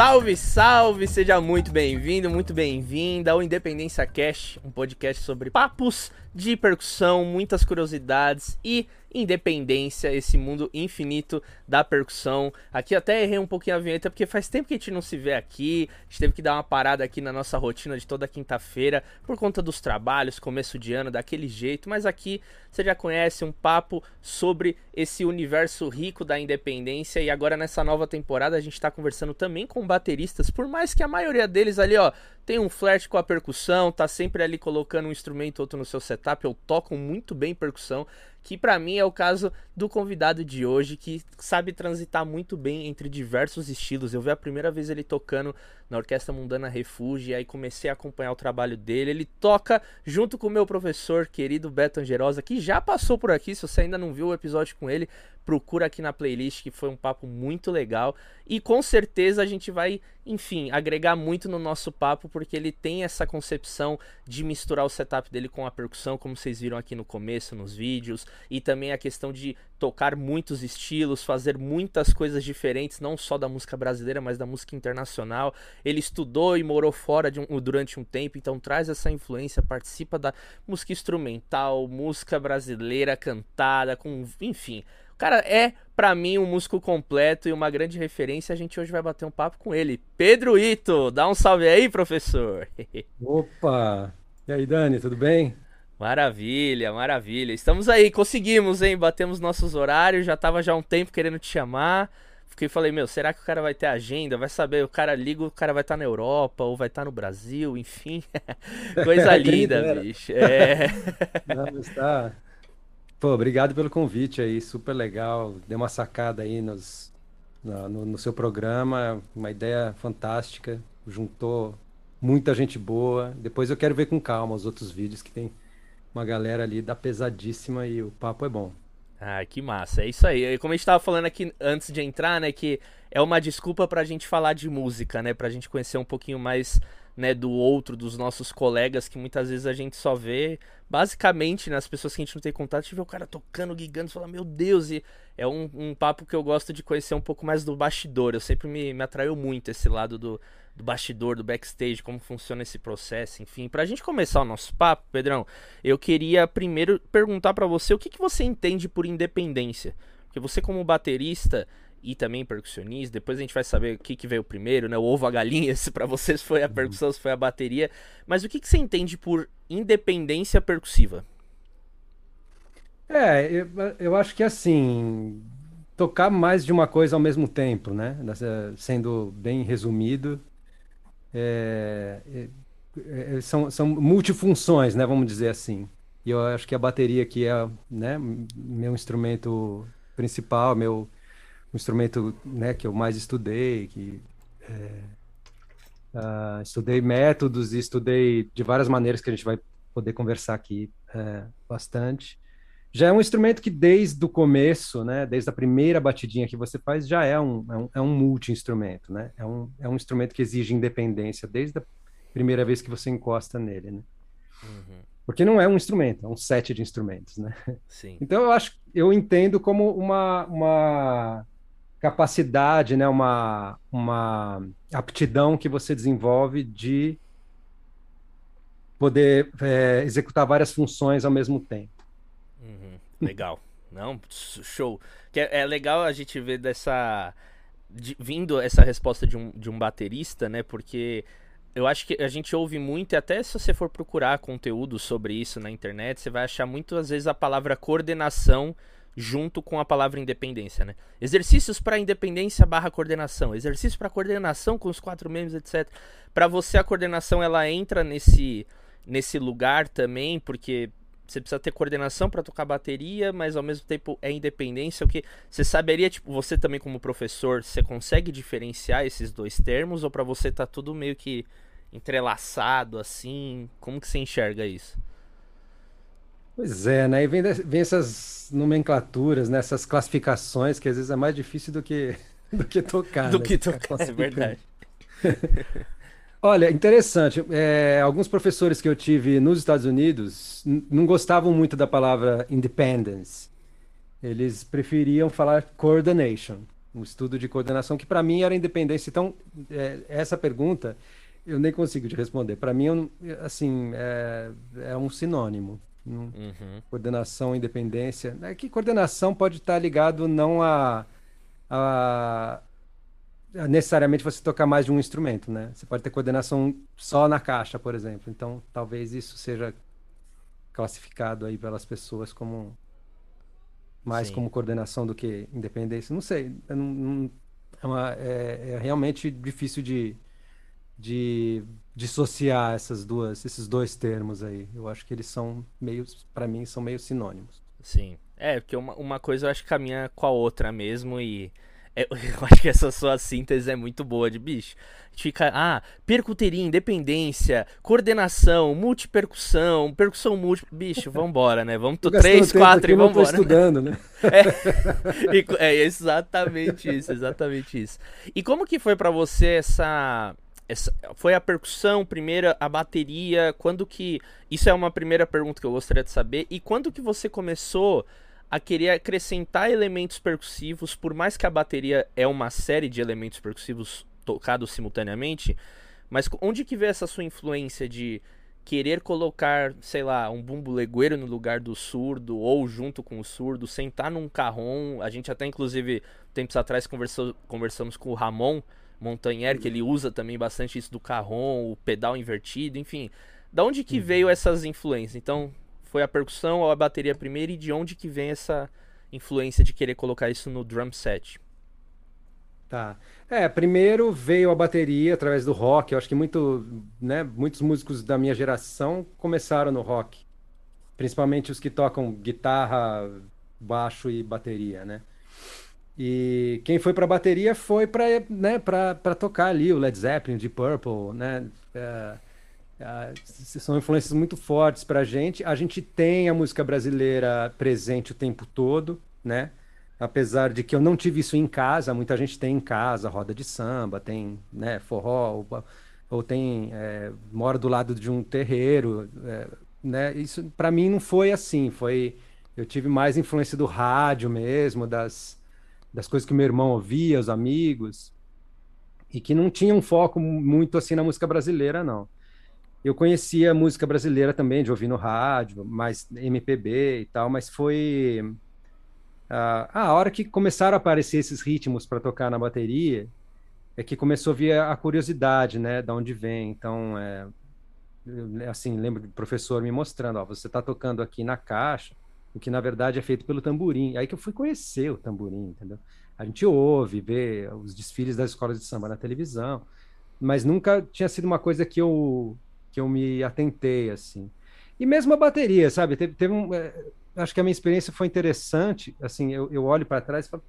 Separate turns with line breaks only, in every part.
Salve, salve! Seja muito bem-vindo, muito bem-vinda ao Independência Cast, um podcast sobre papos de percussão, muitas curiosidades e independência, esse mundo infinito da percussão. Aqui até errei um pouquinho a vinheta porque faz tempo que a gente não se vê aqui. A gente teve que dar uma parada aqui na nossa rotina de toda quinta-feira por conta dos trabalhos, começo de ano, daquele jeito. Mas aqui você já conhece um papo sobre esse universo rico da independência. E agora nessa nova temporada a gente está conversando também com bateristas, por mais que a maioria deles ali, ó, tem um flash com a percussão, tá sempre ali colocando um instrumento ou outro no seu setup, ou tocam muito bem percussão que para mim é o caso do convidado de hoje, que sabe transitar muito bem entre diversos estilos. Eu vi a primeira vez ele tocando na Orquestra Mundana Refúgio, e aí comecei a acompanhar o trabalho dele. Ele toca junto com o meu professor querido Beto Angerosa, que já passou por aqui. Se você ainda não viu o episódio com ele, procura aqui na playlist, que foi um papo muito legal. E com certeza a gente vai, enfim, agregar muito no nosso papo, porque ele tem essa concepção de misturar o setup dele com a percussão, como vocês viram aqui no começo, nos vídeos, e também a questão de tocar muitos estilos, fazer muitas coisas diferentes, não só da música brasileira, mas da música internacional. Ele estudou e morou fora um, durante um tempo, então traz essa influência, participa da música instrumental, música brasileira cantada, com, enfim, o cara é para mim um músico completo e uma grande referência. A gente hoje vai bater um papo com ele. Pedro Ito, dá um salve aí, professor.
Opa! E aí, Dani, tudo bem?
Maravilha, maravilha. Estamos aí, conseguimos, hein? Batemos nossos horários, já tava já um tempo querendo te chamar. Fiquei falei, meu, será que o cara vai ter agenda? Vai saber, o cara liga, o cara vai estar tá na Europa ou vai estar tá no Brasil, enfim. Coisa linda, bicho. É.
Não, está. Pô, obrigado pelo convite aí, super legal. Deu uma sacada aí nos, no, no seu programa, uma ideia fantástica. Juntou muita gente boa. Depois eu quero ver com calma os outros vídeos que tem uma galera ali da pesadíssima e o papo é bom.
Ah, que massa. É isso aí. Como a gente tava falando aqui antes de entrar, né, que é uma desculpa pra gente falar de música, né, pra gente conhecer um pouquinho mais, né, do outro, dos nossos colegas que muitas vezes a gente só vê, basicamente, nas né, pessoas que a gente não tem contato, a gente vê o cara tocando, gigando, fala, meu Deus, e é um, um papo que eu gosto de conhecer um pouco mais do bastidor. Eu sempre me, me atraiu muito esse lado do, do bastidor, do backstage, como funciona esse processo, enfim. Pra gente começar o nosso papo, Pedrão, eu queria primeiro perguntar para você o que, que você entende por independência. Porque você como baterista e também percussionista, depois a gente vai saber o que, que veio primeiro, né? O ovo, a galinha, se pra vocês foi a uhum. percussão, se foi a bateria. Mas o que, que você entende por independência percussiva?
É, eu, eu acho que assim, tocar mais de uma coisa ao mesmo tempo, né? Sendo bem resumido, é, é, é, são, são multifunções, né, vamos dizer assim. E eu acho que a bateria que é, né, meu instrumento principal, meu instrumento, né, que eu mais estudei, que uh, estudei métodos e estudei de várias maneiras que a gente vai poder conversar aqui é, bastante já é um instrumento que desde o começo, né, desde a primeira batidinha que você faz, já é um, é um, é um multi-instrumento, né? É um, é um instrumento que exige independência desde a primeira vez que você encosta nele, né? Uhum. Porque não é um instrumento, é um set de instrumentos, né? Sim. Então eu acho, eu entendo como uma, uma capacidade, né, uma, uma aptidão que você desenvolve de poder é, executar várias funções ao mesmo tempo.
Legal. Não, show. Que é, é, legal a gente ver dessa. De, vindo essa resposta de um, de um baterista, né? Porque eu acho que a gente ouve muito, e até se você for procurar conteúdo sobre isso na internet, você vai achar muitas vezes a palavra coordenação junto com a palavra independência, né? Exercícios para independência barra coordenação, exercício para coordenação com os quatro membros, etc. Para você a coordenação ela entra nesse nesse lugar também, porque você precisa ter coordenação para tocar bateria, mas ao mesmo tempo é independência. O que você saberia, tipo, você também como professor, você consegue diferenciar esses dois termos ou para você tá tudo meio que entrelaçado assim? Como que você enxerga isso?
Pois é, né? E vem, vem essas nomenclaturas, né? essas classificações que às vezes é mais difícil do que do que tocar.
do né? que tocar, é verdade.
Olha, interessante. É, alguns professores que eu tive nos Estados Unidos não gostavam muito da palavra independence. Eles preferiam falar coordination. um estudo de coordenação que para mim era independência. Então, é, essa pergunta eu nem consigo te responder. Para mim, assim, é, é um sinônimo. Uhum. Coordenação, independência. É que coordenação pode estar ligado não a, a, necessariamente você tocar mais de um instrumento, né? Você pode ter coordenação só na caixa, por exemplo. Então, talvez isso seja classificado aí pelas pessoas como mais Sim. como coordenação do que independência. Não sei, não, não, é, uma, é, é, realmente difícil de, de dissociar essas duas, esses dois termos aí. Eu acho que eles são meio, para mim, são meio sinônimos.
Sim, é porque uma, uma coisa eu acho que caminha com a outra mesmo e é, eu acho que essa sua síntese é muito boa de bicho. A gente fica, ah, percuteria, independência, coordenação, multipercussão, percussão múltipla. Bicho, vambora, né? Vamos to três, quatro e vambora.
Tô estudando, né?
É, é, exatamente isso, exatamente isso. E como que foi para você essa, essa. Foi a percussão, primeira, a bateria? Quando que. Isso é uma primeira pergunta que eu gostaria de saber. E quando que você começou a querer acrescentar elementos percussivos, por mais que a bateria é uma série de elementos percussivos tocados simultaneamente, mas onde que vê essa sua influência de querer colocar, sei lá, um bumbo legueiro no lugar do surdo ou junto com o surdo, sentar num carrom, a gente até inclusive tempos atrás conversou, conversamos com o Ramon Montanher, que ele usa também bastante isso do carrom, o pedal invertido, enfim. Da onde que uhum. veio essas influências? Então, foi a percussão ou a bateria primeiro e de onde que vem essa influência de querer colocar isso no drum set?
Tá. É, primeiro veio a bateria através do rock. Eu acho que muito, né, muitos músicos da minha geração começaram no rock. Principalmente os que tocam guitarra, baixo e bateria, né? E quem foi para bateria foi para né, para tocar ali o Led Zeppelin, Deep Purple, né? É, Uh, são influências muito fortes para a gente. A gente tem a música brasileira presente o tempo todo, né? Apesar de que eu não tive isso em casa, muita gente tem em casa, roda de samba, tem né, forró, ou, ou tem é, mora do lado de um terreiro, é, né? Isso para mim não foi assim. Foi eu tive mais influência do rádio mesmo, das das coisas que meu irmão ouvia, os amigos, e que não tinha um foco muito assim na música brasileira, não eu conhecia música brasileira também, de ouvir no rádio, mais MPB e tal, mas foi uh, a hora que começaram a aparecer esses ritmos para tocar na bateria, é que começou a vir a curiosidade, né, da onde vem. Então, é, assim, lembro do professor me mostrando, ó, você está tocando aqui na caixa, o que na verdade é feito pelo tamborim. Aí que eu fui conhecer o tamborim, entendeu? A gente ouve, vê os desfiles das escolas de samba na televisão, mas nunca tinha sido uma coisa que eu que eu me atentei, assim. E mesmo a bateria, sabe? Teve, teve um, é, acho que a minha experiência foi interessante, assim, eu, eu olho para trás e falo,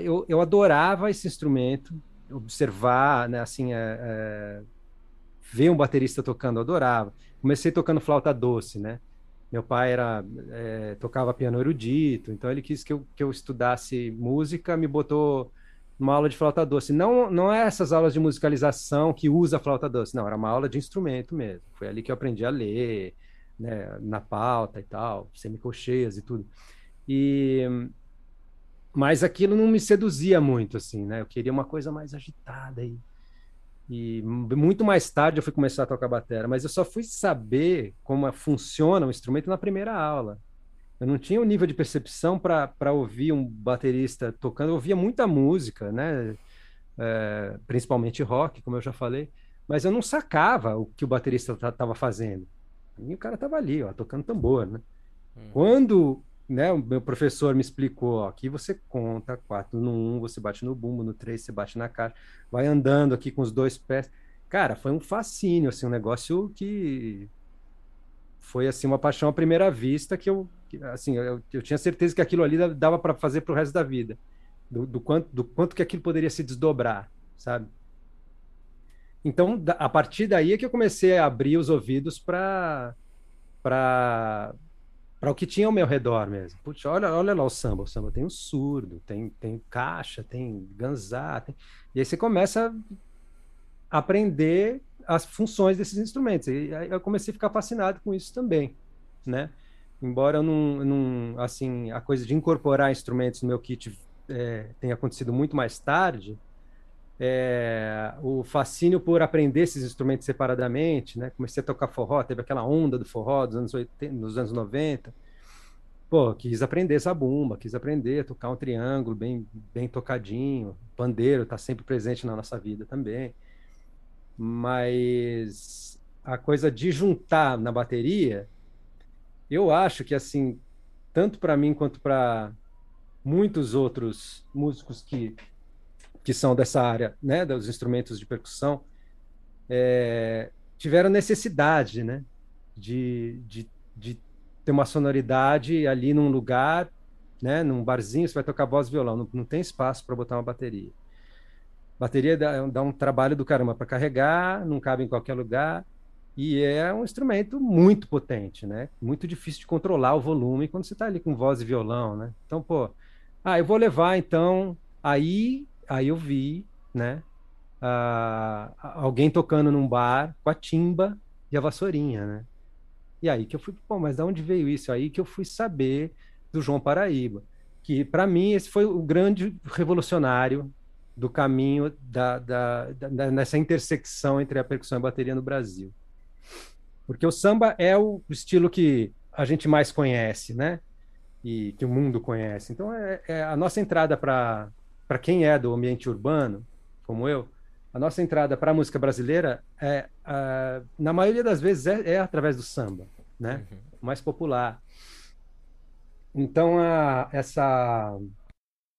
eu, eu adorava esse instrumento, observar, né, assim, é, é, ver um baterista tocando, eu adorava. Comecei tocando flauta doce, né? Meu pai era tocava piano erudito, então ele quis que eu, que eu estudasse música, me botou uma aula de flauta doce. Não, não é essas aulas de musicalização que usa flauta doce, não, era uma aula de instrumento mesmo. Foi ali que eu aprendi a ler, né, na pauta e tal, semicocheias e tudo. E mas aquilo não me seduzia muito assim, né? Eu queria uma coisa mais agitada e e muito mais tarde eu fui começar a tocar bateria, mas eu só fui saber como funciona o instrumento na primeira aula. Eu não tinha o um nível de percepção para ouvir um baterista tocando. Eu ouvia muita música, né? É, principalmente rock, como eu já falei, mas eu não sacava o que o baterista estava fazendo. E o cara estava ali, ó, tocando tambor, né? Hum. Quando né, o meu professor me explicou, ó, aqui você conta quatro no um, você bate no bumbo, no três você bate na caixa, vai andando aqui com os dois pés. Cara, foi um fascínio, assim, um negócio que foi assim uma paixão à primeira vista que eu assim eu, eu tinha certeza que aquilo ali dava para fazer para o resto da vida. Do, do, quanto do quanto que aquilo poderia se desdobrar sabe? Então a partir daí é que eu comecei a abrir os ouvidos para para para o que tinha ao meu redor mesmo. Putz, olha olha lá o samba. O samba tem o surdo tem tem caixa tem ganzá tem... e aí você começa a aprender as funções desses instrumentos. E aí eu comecei a ficar fascinado com isso também, né? Embora não, não, assim, a coisa de incorporar instrumentos no meu kit é, tem acontecido muito mais tarde, é, o fascínio por aprender esses instrumentos separadamente, né? Comecei a tocar forró, teve aquela onda do forró dos anos 80, dos anos 90. Pô, quis aprender zabumba, quis aprender a tocar um triângulo bem, bem tocadinho. Pandeiro está sempre presente na nossa vida também. Mas a coisa de juntar na bateria, eu acho que assim, tanto para mim quanto para muitos outros músicos que que são dessa área, né, dos instrumentos de percussão, é, tiveram necessidade, né, de, de, de ter uma sonoridade ali num lugar, né, num barzinho, você vai tocar voz e violão, não, não tem espaço para botar uma bateria. Bateria dá, dá um trabalho do caramba para carregar, não cabe em qualquer lugar, e é um instrumento muito potente, né? Muito difícil de controlar o volume quando você está ali com voz e violão, né? Então, pô, ah, eu vou levar então aí aí eu vi, né, uh, alguém tocando num bar com a timba e a vassourinha, né? E aí que eu fui, pô, mas de onde veio isso? Aí que eu fui saber do João Paraíba, que para mim esse foi o grande revolucionário do caminho da, da, da, nessa intersecção entre a percussão e a bateria no Brasil. Porque o samba é o estilo que a gente mais conhece, né? E que o mundo conhece. Então, é, é a nossa entrada para quem é do ambiente urbano, como eu, a nossa entrada para a música brasileira é, na maioria das vezes, é, é, através do samba, né? Uhum. Mais popular. Então, a, essa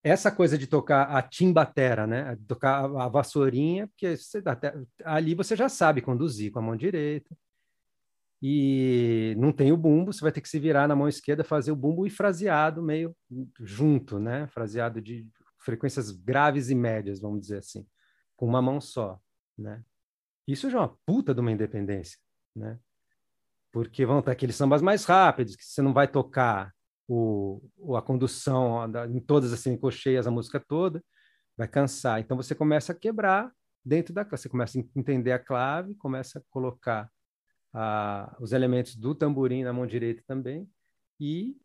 essa coisa de tocar a timbatera, né? Tocar a vassourinha, porque você, até, ali você já sabe conduzir com a mão direita. E não tem o bumbo, você vai ter que se virar na mão esquerda, fazer o bumbo e fraseado meio junto, né? Fraseado de frequências graves e médias, vamos dizer assim, com uma mão só, né? Isso já é uma puta de uma independência, né? Porque vão ter aqueles sambas mais rápidos, que você não vai tocar o, a condução em todas as semicocheias, a música toda, vai cansar. Então você começa a quebrar dentro da você começa a entender a clave, começa a colocar os elementos do tamborim na mão direita também e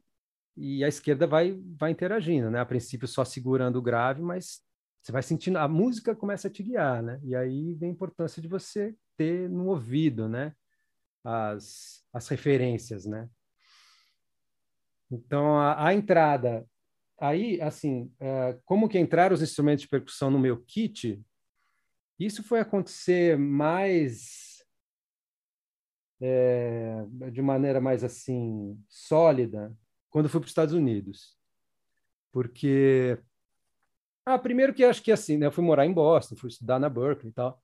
e a esquerda vai, vai interagindo, né? A princípio só segurando o grave, mas você vai sentindo, a música começa a te guiar, né? E aí vem a importância de você ter no ouvido, né? As, as referências, né? Então, a, a entrada, aí, assim, é, como que entraram os instrumentos de percussão no meu kit, isso foi acontecer mais é, de maneira mais assim sólida quando fui para os Estados Unidos. Porque. Ah, primeiro que acho que assim, né? Eu fui morar em Boston, fui estudar na Berkeley e tal.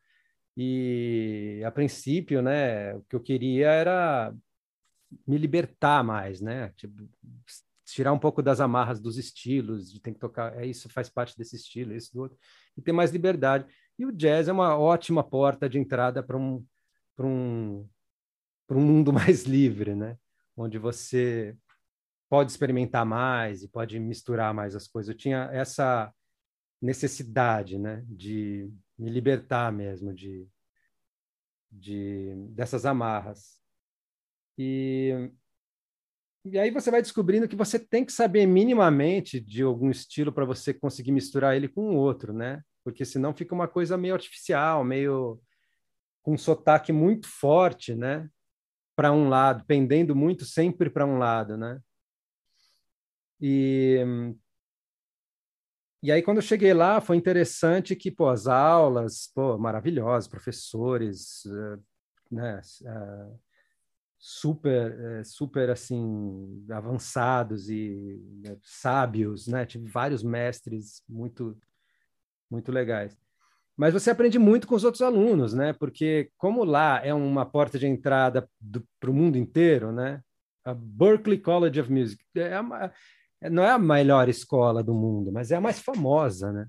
E a princípio, né, o que eu queria era me libertar mais, né? Tipo, tirar um pouco das amarras dos estilos, de ter que tocar, é isso faz parte desse estilo, isso do outro, e ter mais liberdade. E o jazz é uma ótima porta de entrada para um para um para um mundo mais livre, né? Onde você pode experimentar mais e pode misturar mais as coisas. Eu tinha essa necessidade, né, de me libertar mesmo de, de dessas amarras. E e aí você vai descobrindo que você tem que saber minimamente de algum estilo para você conseguir misturar ele com o outro, né? Porque senão fica uma coisa meio artificial, meio com um sotaque muito forte, né? Para um lado, pendendo muito sempre para um lado, né? E, e aí, quando eu cheguei lá, foi interessante que, pô, as aulas, pô, maravilhosas, professores, uh, né, uh, super, uh, super, assim, avançados e sábios, né? Tive vários mestres muito, muito legais. Mas você aprende muito com os outros alunos, né? Porque como lá é uma porta de entrada para o mundo inteiro, né? A Berklee College of Music é não é a melhor escola do mundo, mas é a mais famosa, né?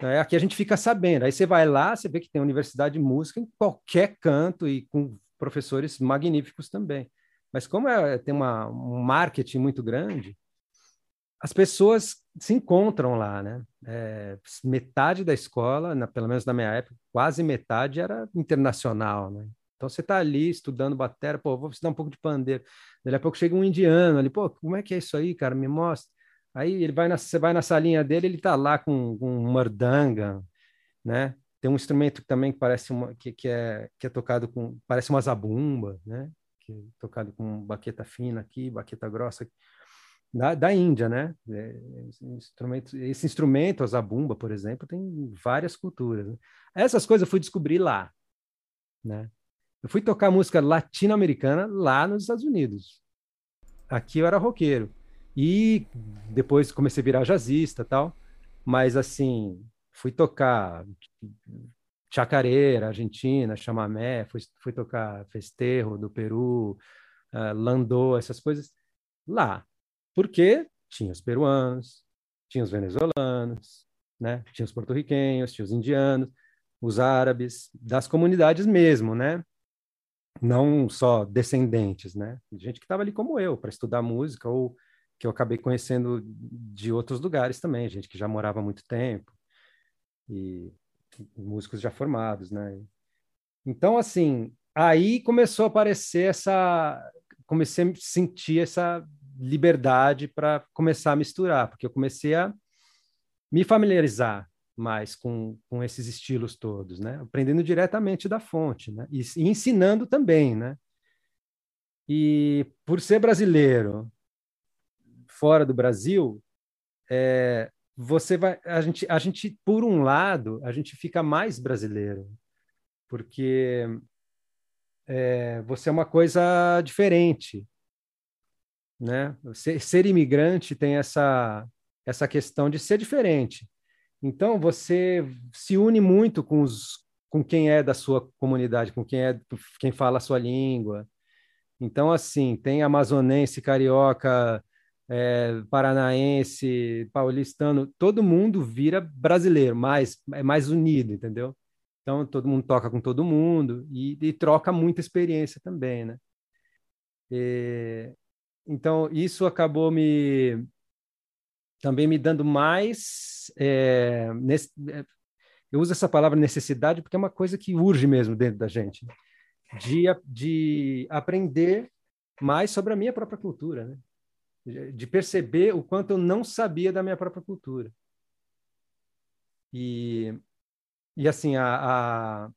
É, aqui a gente fica sabendo. Aí você vai lá, você vê que tem universidade de música em qualquer canto e com professores magníficos também. Mas como é, tem uma, um marketing muito grande, as pessoas se encontram lá, né? É, metade da escola, na, pelo menos na minha época, quase metade era internacional, né? Então você está ali estudando bateria, pô, vou estudar um pouco de pandeiro. Daqui a pouco chega um indiano ali, pô, como é que é isso aí, cara? Me mostra. Aí ele vai na, você vai na salinha dele, ele tá lá com, com um mordanga, né? Tem um instrumento também que parece uma que, que, é que é tocado com parece uma zabumba, né? Que é tocado com baqueta fina aqui, baqueta grossa aqui. Da, da Índia, né? É, instrumento, esse instrumento, a zabumba, por exemplo, tem várias culturas. Né? Essas coisas eu fui descobrir lá, né? Eu fui tocar música latino-americana lá nos Estados Unidos. Aqui eu era roqueiro. E depois comecei a virar jazzista tal. Mas, assim, fui tocar chacareira, Argentina, chamamé, fui, fui tocar festejo do Peru, uh, landô, essas coisas lá. Porque tinha os peruanos, tinha os venezuelanos, né? tinha os porto-riquenhos, tinha os indianos, os árabes, das comunidades mesmo, né? Não só descendentes, né? Gente que estava ali como eu, para estudar música, ou que eu acabei conhecendo de outros lugares também, gente que já morava há muito tempo, e músicos já formados, né? Então, assim, aí começou a aparecer essa. Comecei a sentir essa liberdade para começar a misturar, porque eu comecei a me familiarizar mais com, com esses estilos todos, né? Aprendendo diretamente da fonte, né? E, e ensinando também, né? E por ser brasileiro, fora do Brasil, é, você vai, a gente, a gente, por um lado, a gente fica mais brasileiro, porque é, você é uma coisa diferente, né? Ser, ser imigrante tem essa essa questão de ser diferente. Então você se une muito com os com quem é da sua comunidade, com quem é quem fala a sua língua. Então assim, tem amazonense, carioca, é, paranaense, paulistano, todo mundo vira brasileiro, mais é mais unido, entendeu? Então todo mundo toca com todo mundo e, e troca muita experiência também, né? E, então, isso acabou me também me dando mais. É, nesse, é, eu uso essa palavra necessidade porque é uma coisa que urge mesmo dentro da gente, de, de aprender mais sobre a minha própria cultura, né? De perceber o quanto eu não sabia da minha própria cultura. E, e assim, a, a,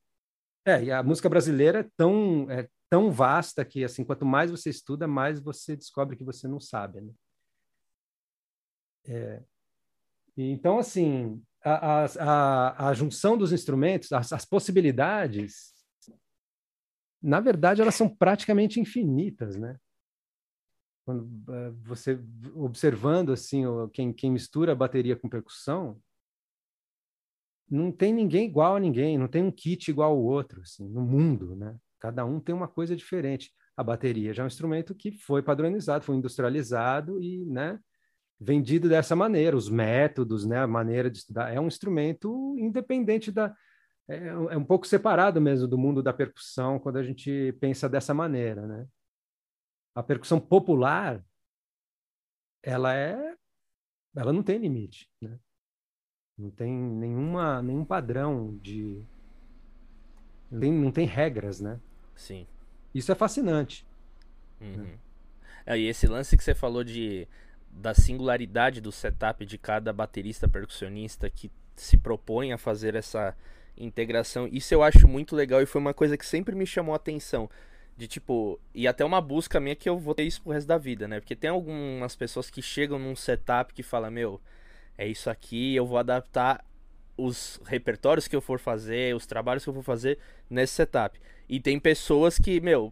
é, a música brasileira é tão, é tão vasta que, assim, quanto mais você estuda, mais você descobre que você não sabe, né? É, então, assim, a, a, a, junção dos instrumentos, as, as possibilidades, na verdade, elas são praticamente infinitas, né? Quando uh, você observando assim quem, quem mistura bateria com percussão, não tem ninguém igual a ninguém, não tem um kit igual ao outro, assim, no mundo, né? Cada um tem uma coisa diferente. A bateria já é um instrumento que foi padronizado, foi industrializado e, né, vendido dessa maneira. Os métodos, né, a maneira de estudar, é um instrumento independente da. É, é um pouco separado mesmo do mundo da percussão quando a gente pensa dessa maneira, né? A percussão popular, ela é, ela não tem limite, né? Não tem nenhuma, nenhum padrão de, não tem, não tem regras, né?
Sim.
Isso é fascinante.
Uhum. É, e esse lance que você falou de da singularidade do setup de cada baterista percussionista que se propõe a fazer essa integração, isso eu acho muito legal e foi uma coisa que sempre me chamou a atenção. De tipo, e até uma busca minha que eu vou ter isso pro resto da vida, né? Porque tem algumas pessoas que chegam num setup que fala, meu, é isso aqui, eu vou adaptar os repertórios que eu for fazer, os trabalhos que eu for fazer nesse setup. E tem pessoas que, meu,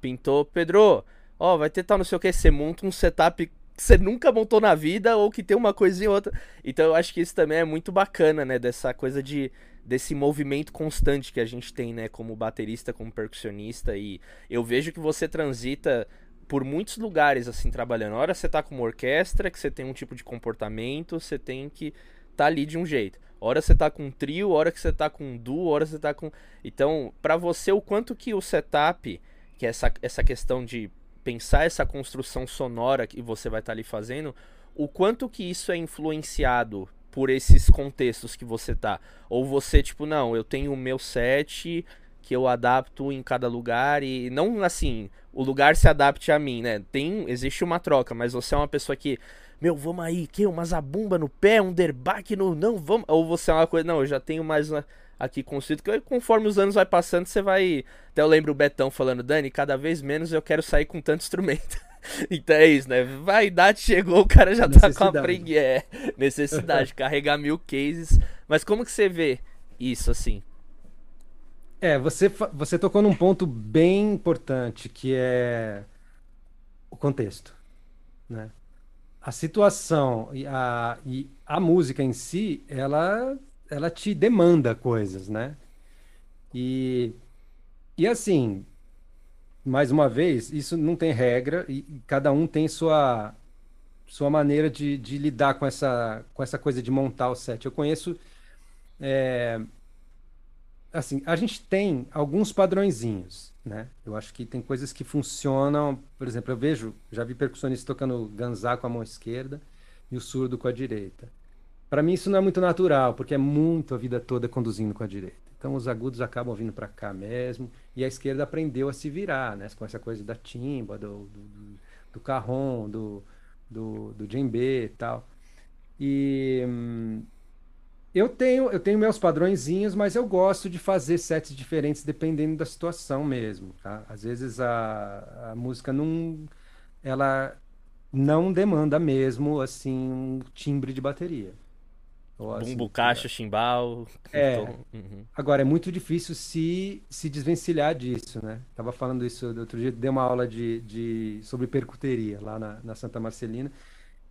pintou, Pedro, ó, vai ter tal não sei o que, você monta um setup que você nunca montou na vida ou que tem uma coisinha ou outra. Então eu acho que isso também é muito bacana, né, dessa coisa de desse movimento constante que a gente tem, né, como baterista, como percussionista e eu vejo que você transita por muitos lugares assim trabalhando. Hora você tá com uma orquestra, que você tem um tipo de comportamento, você tem que tá ali de um jeito. Hora você tá com um trio, hora que você tá com um duo, hora você tá com. Então, para você, o quanto que o setup, que é essa, essa questão de pensar essa construção sonora que você vai estar tá ali fazendo, o quanto que isso é influenciado por esses contextos que você tá? Ou você, tipo, não, eu tenho o meu set que eu adapto em cada lugar e não assim, o lugar se adapte a mim, né? Tem, existe uma troca, mas você é uma pessoa que meu, vamos aí, que? Uma zabumba no pé, um derbaque no. Não, vamos. Ou você é uma coisa, não, eu já tenho mais uma aqui construído, que conforme os anos vai passando, você vai. Até eu lembro o Betão falando, Dani, cada vez menos eu quero sair com tanto instrumento. então é isso, né? Vaidade chegou, o cara já tá com a preguiça. É, necessidade, carregar mil cases. Mas como que você vê isso assim?
É, você, você tocou num ponto bem importante, que é o contexto, né? A situação e a, e a música em si, ela, ela te demanda coisas, né? E, e assim, mais uma vez, isso não tem regra e, cada um tem sua, sua maneira de, de lidar com essa, com essa coisa de montar o set. Eu conheço é, assim, a gente tem alguns padrõezinhos, né? Eu acho que tem coisas que funcionam, por exemplo, eu vejo, já vi percussionista tocando ganzá com a mão esquerda e o surdo com a direita. Para mim isso não é muito natural, porque é muito a vida toda conduzindo com a direita. Então os agudos acabam vindo para cá mesmo, e a esquerda aprendeu a se virar, né? Com essa coisa da timba, do, do, do carrom, do, do, do djembe e tal. E hum, eu tenho, eu tenho meus padrõezinhos, mas eu gosto de fazer sets diferentes dependendo da situação mesmo, tá? Às vezes a, a música não ela não demanda mesmo assim um timbre de bateria.
Assim, Bumbo, caixa, chimbal.
É. Uhum. Agora é muito difícil se se desvencilhar disso, né? Tava falando isso outro dia, dei uma aula de, de sobre percuteria lá na, na Santa Marcelina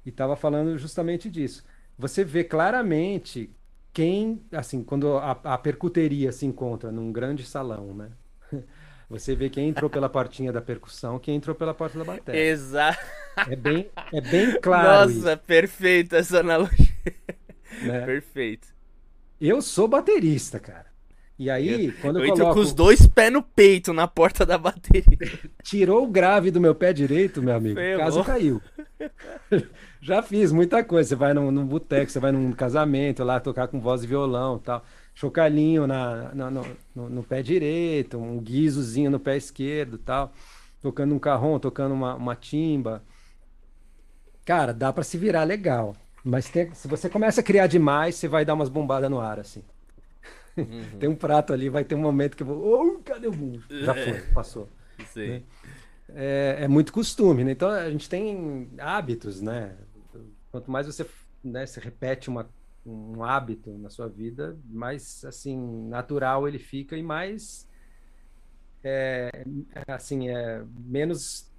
e tava falando justamente disso. Você vê claramente quem, assim, quando a, a percuteria se encontra num grande salão, né? Você vê quem entrou pela portinha da percussão, quem entrou pela porta da bateria.
Exato.
É bem, é bem claro.
Nossa, isso. perfeita essa analogia. Né? Perfeito.
Eu sou baterista, cara. E aí,
eu,
quando eu,
eu
coloco...
com os dois pés no peito na porta da bateria.
Tirou o grave do meu pé direito, meu amigo. O caso caiu. Já fiz muita coisa. Você vai num, num boteco, você vai num casamento lá tocar com voz e violão tal. Chocalhinho na, na no, no, no, pé direito, um guizozinho no pé esquerdo tal. Tocando um carrom, tocando uma, uma timba. Cara, dá para se virar legal. Mas tem, se você começa a criar demais, você vai dar umas bombadas no ar, assim. Uhum. tem um prato ali, vai ter um momento que eu vou. Oh, cadê o bumbo? Já foi, passou.
Sim. Né?
É, é, muito costume, né? Então a gente tem hábitos, né? Quanto mais você, né, repete uma, um hábito na sua vida, mais assim natural ele fica e mais é, assim é menos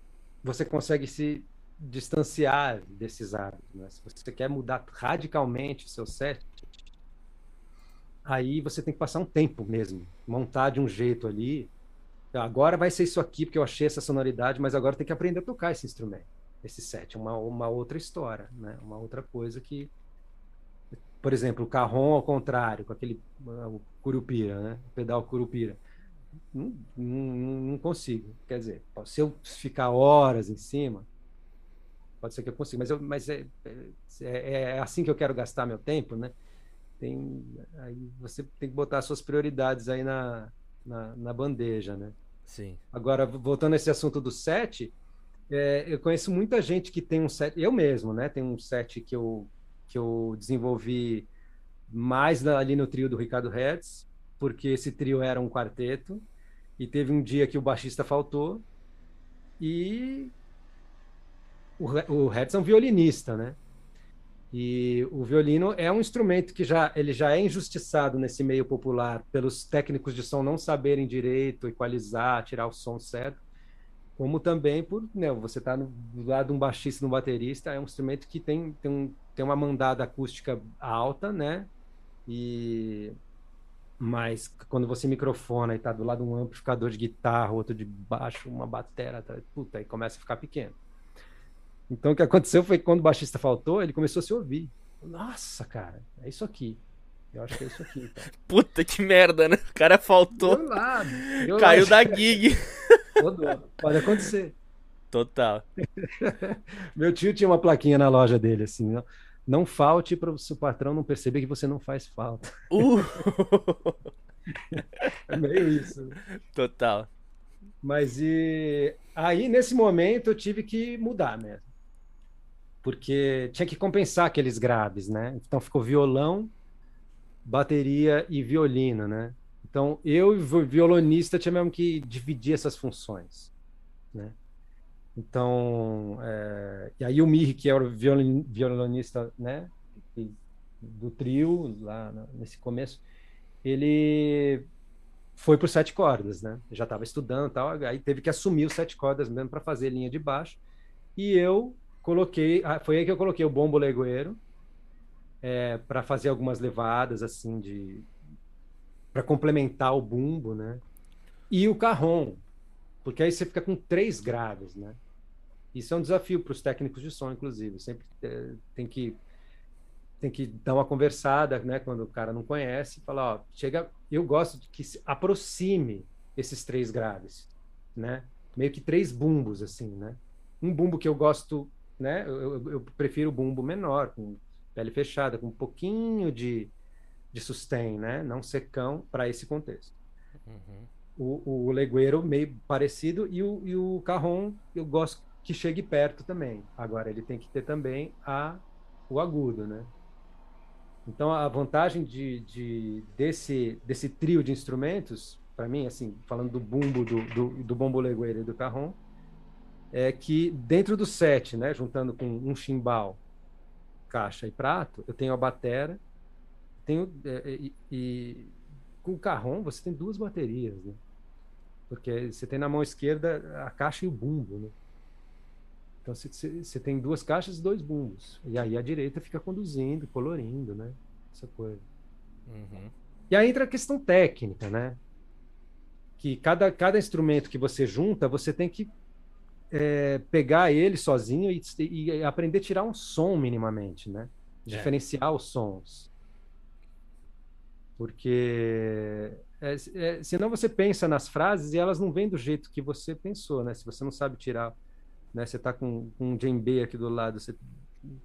você consegue se distanciar desses hábitos. Né? Se você quer mudar radicalmente o seu set, aí você tem que passar um tempo mesmo, montar de um jeito ali. Agora vai ser isso aqui, porque eu achei essa sonoridade, mas agora tem que aprender a tocar esse instrumento, esse set, uma, uma outra história, né? uma outra coisa que. Por exemplo, o carrom ao contrário, com aquele o curupira, né? o pedal curupira. Não, não, não consigo. Quer dizer, se eu ficar horas em cima, pode ser que eu consiga, mas, eu, mas é, é, é assim que eu quero gastar meu tempo, né? tem aí você tem que botar suas prioridades aí na, na, na bandeja, né?
Sim.
Agora, voltando a esse assunto do set, é, eu conheço muita gente que tem um set, eu mesmo, né? Tem um set que eu, que eu desenvolvi mais ali no trio do Ricardo Hertz, porque esse trio era um quarteto, e teve um dia que o baixista faltou, e o, o Hertz é um violinista, né? E o violino é um instrumento que já ele já é injustiçado nesse meio popular pelos técnicos de som não saberem direito equalizar, tirar o som certo, como também por né, você está do lado de um baixista, de um baterista, é um instrumento que tem, tem, um, tem uma mandada acústica alta, né? E mas quando você microfona e está do lado de um amplificador de guitarra, outro de baixo, uma batera, tá, puta, aí começa a ficar pequeno. Então o que aconteceu foi que quando o baixista faltou, ele começou a se ouvir. Nossa, cara, é isso aqui. Eu acho que é isso aqui. Cara.
Puta que merda, né? O cara faltou. Deu deu Caiu da gig.
Pode acontecer.
Total.
Meu tio tinha uma plaquinha na loja dele, assim, não, não falte para o seu patrão não perceber que você não faz falta.
Uh.
é meio isso.
Total.
Mas e aí, nesse momento, eu tive que mudar mesmo porque tinha que compensar aqueles graves, né? Então ficou violão, bateria e violino, né? Então eu e o violonista mesmo que dividir essas funções, né? Então, é... e aí o Mir, que era o violonista, né, do trio lá nesse começo, ele foi por sete cordas, né? Já estava estudando tal, aí teve que assumir os sete cordas mesmo para fazer linha de baixo. E eu coloquei, ah, foi aí que eu coloquei o bombo legueiro é, para fazer algumas levadas assim de para complementar o bumbo, né? E o carrom, porque aí você fica com três graves, né? Isso é um desafio para os técnicos de som, inclusive. Sempre é, tem que tem que dar uma conversada, né? Quando o cara não conhece, falar, ó, chega. Eu gosto de que se aproxime esses três graves, né? Meio que três bumbos, assim, né? Um bumbo que eu gosto, né? Eu, eu, eu prefiro o bumbo menor, com pele fechada, com um pouquinho de, de sustain, né? Não secão para esse contexto. Uhum. O, o legueiro meio parecido e o, e o carrom eu gosto que chegue perto também. Agora ele tem que ter também a o agudo, né? Então, a vantagem de, de desse, desse trio de instrumentos, para mim, assim, falando do bumbo, do, do, do bombo legueira e do carrom, é que dentro do set, né, juntando com um chimbal, caixa e prato, eu tenho a batera, tenho é, e, e, com o carrom você tem duas baterias, né? Porque você tem na mão esquerda a caixa e o bumbo, né? Então você tem duas caixas e dois bumbos. E aí a direita fica conduzindo, colorindo, né? Essa coisa. Uhum. E aí entra a questão técnica, né? Que cada, cada instrumento que você junta, você tem que é, pegar ele sozinho e, e, aprender a tirar um som minimamente, né? É. Diferenciar os sons. Porque é, é, senão você pensa nas frases e elas não vêm do jeito que você pensou, né? Se você não sabe tirar né? Você está com, com um djembe aqui do lado, você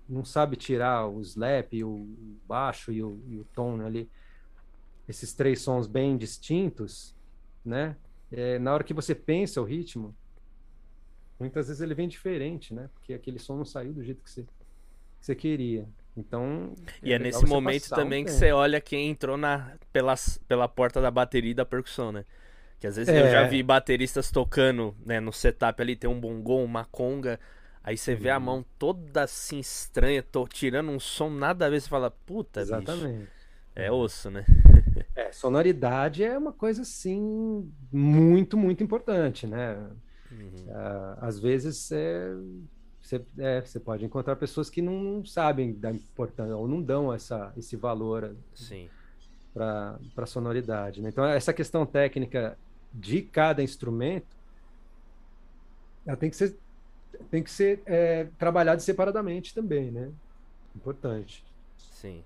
não sabe tirar o slap, o baixo e o, e o tom ali, esses três sons bem distintos, né? É, na hora que você pensa o ritmo, muitas vezes ele vem diferente, né? Porque aquele som não saiu do jeito que você, que você queria. Então.
E é, é nesse momento também um que você olha quem entrou na, pela, pela porta da bateria e da percussão, né? Que às vezes é. eu já vi bateristas tocando, né, no setup ali, tem um bongô, uma conga, aí você vê a uhum. mão toda assim estranha, tô tirando um som nada a ver, você fala, puta, Exatamente. Bicho. É osso, né?
é, sonoridade é uma coisa assim muito, muito importante, né? Uhum. Uh, às vezes é, você, é, você pode encontrar pessoas que não sabem da importância ou não dão essa, esse valor para a sonoridade. Né? Então, essa questão técnica de cada instrumento, ela tem que ser, tem que ser é, trabalhada separadamente também, né? Importante.
Sim.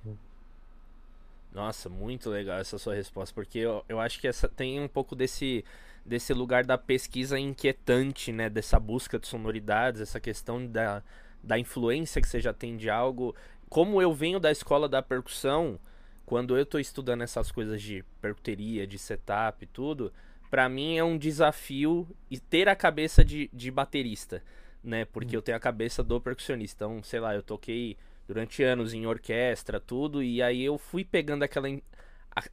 Nossa, muito legal essa sua resposta, porque eu, eu acho que essa tem um pouco desse, desse lugar da pesquisa inquietante, né? Dessa busca de sonoridades, essa questão da, da influência que você já tem de algo. Como eu venho da escola da percussão, quando eu estou estudando essas coisas de percuteria, de setup e tudo, para mim é um desafio ter a cabeça de, de baterista, né? Porque hum. eu tenho a cabeça do percussionista. Então, sei lá, eu toquei durante anos em orquestra, tudo, e aí eu fui pegando aquela,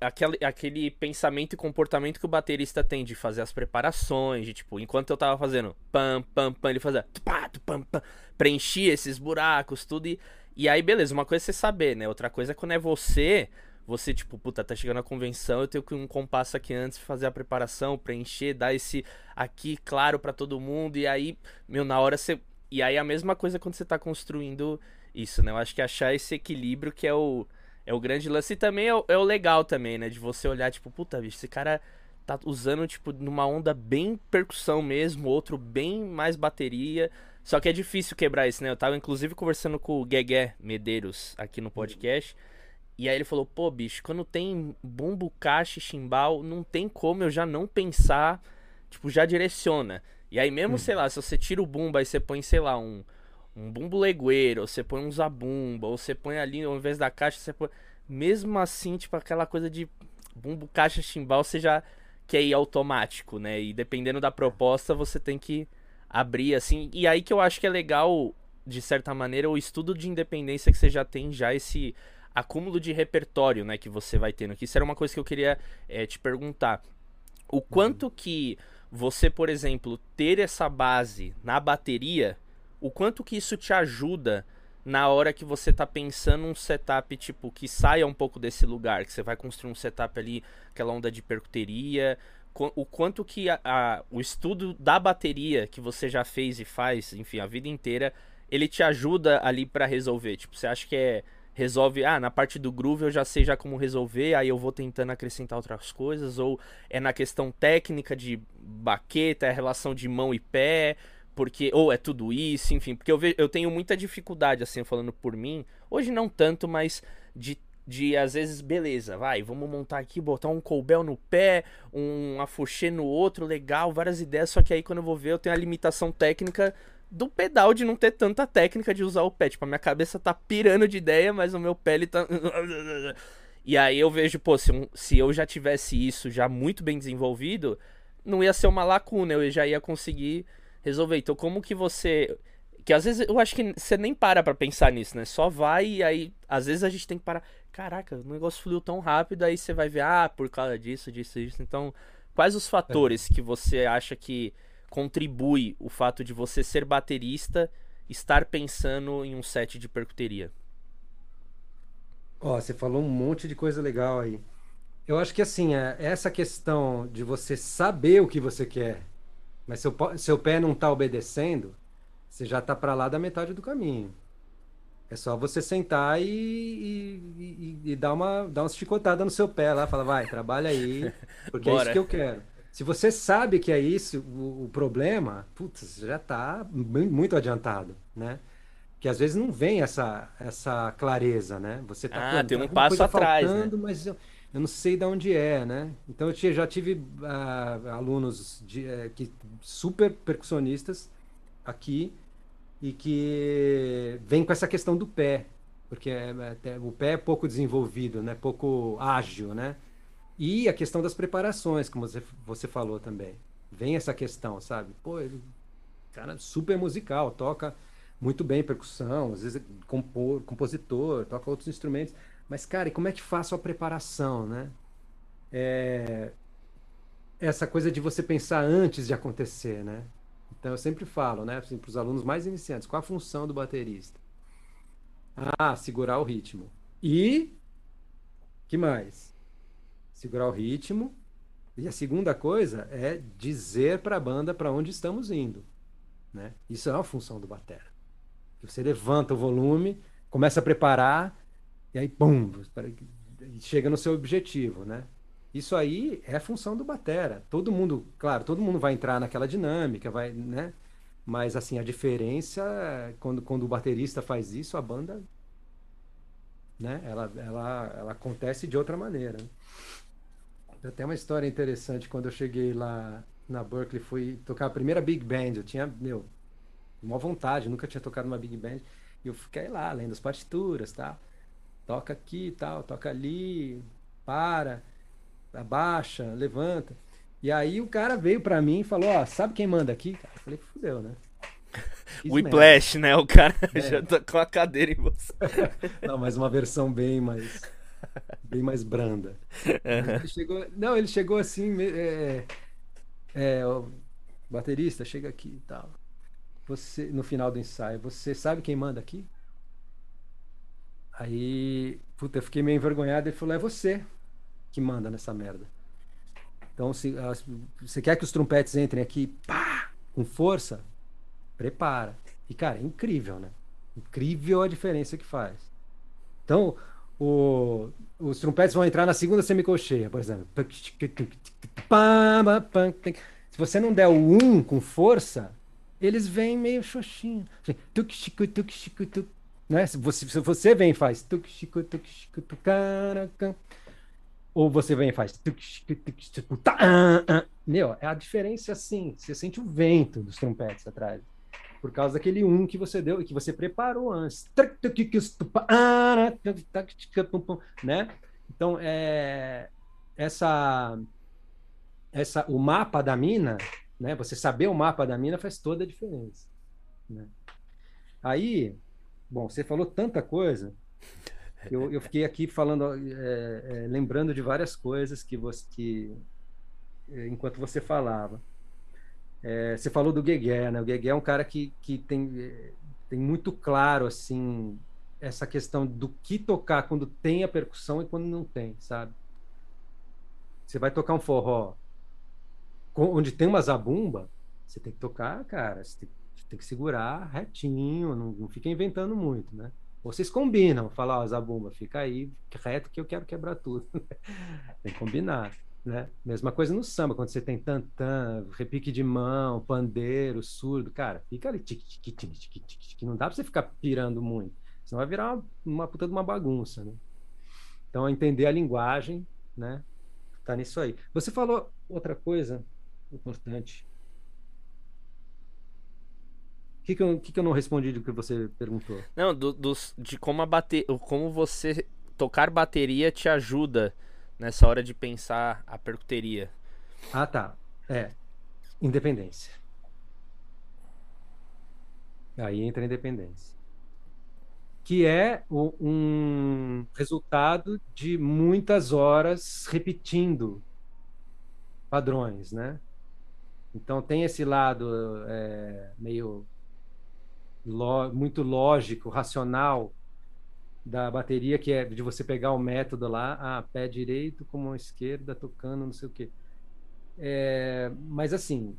aquele, aquele pensamento e comportamento que o baterista tem de fazer as preparações, de tipo, enquanto eu tava fazendo pam, pam, pam, ele fazia pam, pam, pam, preenchia esses buracos, tudo, e, e aí beleza, uma coisa é você saber, né? Outra coisa é quando é você você, tipo, puta, tá chegando a convenção, eu tenho que um compasso aqui antes fazer a preparação, preencher, dar esse aqui claro para todo mundo, e aí, meu, na hora você. E aí a mesma coisa quando você tá construindo isso, né? Eu acho que achar esse equilíbrio que é o, é o grande lance. E também é o, é o legal também, né? De você olhar, tipo, puta, bicho, esse cara tá usando, tipo, numa onda bem percussão mesmo, outro bem mais bateria. Só que é difícil quebrar isso, né? Eu tava inclusive conversando com o Guegué Medeiros aqui no podcast. E aí ele falou, pô, bicho, quando tem bumbo, caixa e chimbal, não tem como eu já não pensar, tipo, já direciona. E aí mesmo, hum. sei lá, se você tira o bumbo, aí você põe, sei lá, um, um bumbo legueiro, ou você põe um zabumba, ou você põe ali, ao invés da caixa, você põe... Mesmo assim, tipo, aquela coisa de bumbo, caixa, chimbal, você já quer ir automático, né? E dependendo da proposta, você tem que abrir, assim. E aí que eu acho que é legal de certa maneira, o estudo de independência que você já tem, já esse acúmulo de repertório, né, que você vai tendo. Que isso era uma coisa que eu queria é, te perguntar. O quanto que você, por exemplo, ter essa base na bateria, o quanto que isso te ajuda na hora que você tá pensando um setup, tipo, que saia um pouco desse lugar, que você vai construir um setup ali, aquela onda de percuteria, o quanto que a, a, o estudo da bateria que você já fez e faz, enfim, a vida inteira, ele te ajuda ali para resolver? Tipo, você acha que é resolve, ah, na parte do groove eu já sei já como resolver, aí eu vou tentando acrescentar outras coisas, ou é na questão técnica de baqueta, é relação de mão e pé, porque ou é tudo isso, enfim, porque eu, ve, eu tenho muita dificuldade assim falando por mim, hoje não tanto, mas de de às vezes, beleza, vai, vamos montar aqui, botar um colbel no pé, um afoxê no outro, legal, várias ideias, só que aí quando eu vou ver eu tenho a limitação técnica do pedal de não ter tanta técnica de usar o pé. Tipo, a minha cabeça tá pirando de ideia, mas o meu pé ele tá. E aí eu vejo, pô, se, se eu já tivesse isso já muito bem desenvolvido, não ia ser uma lacuna, eu já ia conseguir resolver. Então, como que você. Que às vezes eu acho que você nem para pra pensar nisso, né? Só vai e aí, às vezes a gente tem que parar. Caraca, o negócio fluiu tão rápido, aí você vai ver, ah, por causa disso, disso, disso. Então, quais os fatores é. que você acha que contribui o fato de você ser baterista estar pensando em um set de percuteria?
Ó, oh, você falou um monte de coisa legal aí. Eu acho que assim, é, essa questão de você saber o que você quer, mas seu, seu pé não tá obedecendo, você já tá para lá da metade do caminho. É só você sentar e, e, e, e, dar, uma, dar uma chicotada no seu pé lá, fala, vai, trabalha aí, porque é isso que eu quero. Se você sabe que é isso o, o problema, putz, já está muito adiantado, né? Que às vezes não vem essa, essa clareza, né? Você
tá ah, tem um passo atrás, né? faltando,
né? mas eu, eu, não sei de onde é, né? Então eu tinha, já tive uh, alunos de, uh, que super percussionistas aqui e que vem com essa questão do pé, porque é, é, o pé é pouco desenvolvido, né? Pouco ágil, né? E a questão das preparações, como você, você falou também. Vem essa questão, sabe? Pô, ele, cara, super musical, toca muito bem percussão, às vezes é compor, compositor, toca outros instrumentos. Mas, cara, e como é que faço a preparação, né? É... Essa coisa de você pensar antes de acontecer, né? Então, eu sempre falo, né, assim, para os alunos mais iniciantes, qual a função do baterista? Ah, segurar o ritmo. E que mais? segurar o ritmo. E a segunda coisa é dizer para a banda para onde estamos indo. Né? Isso é uma função do batera. Você levanta o volume, começa a preparar, e aí, pum, chega no seu objetivo, né? Isso aí é função do batera. Todo mundo, claro, todo mundo vai entrar naquela dinâmica, vai, né? Mas assim, a diferença quando, quando o baterista faz isso, a banda, né? Ela, ela, ela acontece de outra maneira. Né? Até uma história interessante, quando eu cheguei lá na Berkeley, fui tocar a primeira Big Band. Eu tinha, meu, uma vontade, nunca tinha tocado uma Big Band. E eu fiquei lá, lendo as partituras, tá? Toca aqui e tal, toca ali, para, abaixa, levanta. E aí o cara veio pra mim e falou, ó, sabe quem manda aqui? Eu falei, fudeu, né?
Whiplash, né? O cara é. já tá com a cadeira em você.
Não, mas uma versão bem mais bem mais branda. Uhum. Ele chegou, não, ele chegou assim, é, é, o baterista chega aqui e tal. Você no final do ensaio, você sabe quem manda aqui? Aí, puta, eu fiquei meio envergonhado. Ele falou: é você que manda nessa merda. Então, se você quer que os trompetes entrem aqui, pá, com força, prepara. E cara, é incrível, né? Incrível a diferença que faz. Então, o, os trompetes vão entrar na segunda semicolcheia, por exemplo. Se você não der o um com força, eles vêm meio xoxinho. Né? Se, você, se você vem e faz. Ou você vem e faz. Meu, é a diferença assim. Você sente o vento dos trompetes atrás por causa daquele um que você deu e que você preparou antes. Né? Então, é, essa, essa, o mapa da mina, né? você saber o mapa da mina faz toda a diferença. Né? Aí, bom, você falou tanta coisa. Eu, eu fiquei aqui falando, é, é, lembrando de várias coisas que você, que, é, enquanto você falava. Você falou do Guegué, né? O Guegué é um cara que, que tem, tem muito claro, assim, essa questão do que tocar quando tem a percussão e quando não tem, sabe? Você vai tocar um forró onde tem uma zabumba, você tem que tocar, cara, você tem, você tem que segurar retinho, não, não, fica inventando muito, né? Vocês combinam, falar, ó, zabumba, fica aí reto que eu quero quebrar tudo. tem que combinar, né? Mesma coisa no samba, quando você tem tantã, repique de mão, pandeiro, surdo, cara, fica ali, tique, tique, tique, tique, não dá pra você ficar pirando muito, senão vai virar uma, uma puta de uma bagunça, né? Então, entender a linguagem, né? Tá nisso aí. Você falou outra coisa importante. O que, que, eu, que, que eu não respondi do que você perguntou?
Não, do, do, de como a bater, como você tocar bateria te ajuda nessa hora de pensar a percuteria.
Ah, tá. É. Independência. Aí entra a independência. Que é o, um resultado de muitas horas repetindo padrões, né? Então tem esse lado é, meio muito lógico, racional da bateria, que é de você pegar o método lá, ah, pé direito com mão esquerda, tocando, não sei o quê. É, mas assim,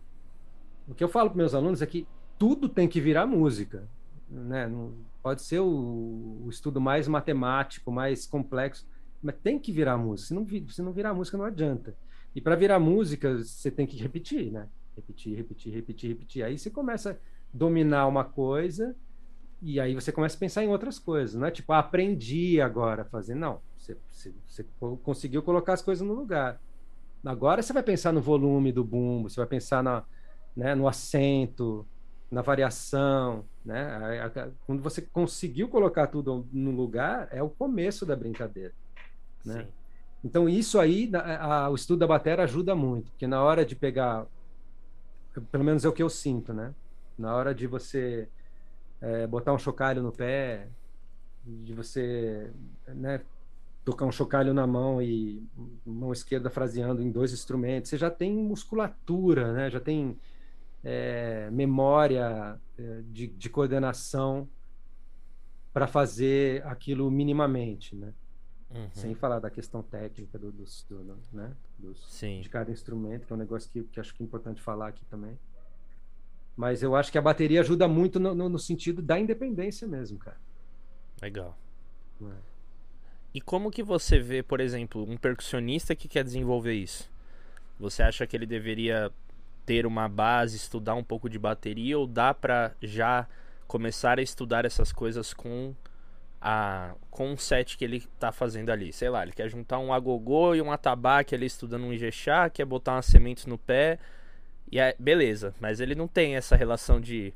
o que eu falo para meus alunos é que tudo tem que virar música. Né? Não, pode ser o, o, estudo mais matemático, mais complexo, mas tem que virar música. Se não, se não virar música, não adianta. E para virar música, você tem que repetir, né? Repetir, repetir, repetir, repetir. Aí você começa dominar uma coisa e aí você começa a pensar em outras coisas. Não é tipo, ah, aprendi agora a fazer. Não, você, você, você, conseguiu colocar as coisas no lugar. Agora você vai pensar no volume do bumbo, você vai pensar na, né, no acento, na variação. Né? Quando você conseguiu colocar tudo no lugar, é o começo da brincadeira. Né? Então, isso aí, a, a, o estudo da bateria ajuda muito, porque na hora de pegar pelo menos é o que eu sinto, né? Na hora de você é, botar um chocalho no pé, de você né, tocar um chocalho na mão e mão esquerda fraseando em dois instrumentos, você já tem musculatura, né? Já tem é, memória é, de, de coordenação para fazer aquilo minimamente, né? Uhum. Sem falar da questão técnica do, dos, do, né? dos, de cada instrumento, que é um negócio que, que acho que é importante falar aqui também. Mas eu acho que a bateria ajuda muito no, no, no sentido da independência mesmo, cara.
Legal. É. E como que você vê, por exemplo, um percussionista que quer desenvolver isso? Você acha que ele deveria ter uma base, estudar um pouco de bateria ou dá para já começar a estudar essas coisas com a, com um set que ele tá fazendo ali. Sei lá, ele quer juntar um agogô e um atabaque ali estudando um ijexá, quer botar umas sementes no pé. E é, beleza, mas ele não tem essa relação de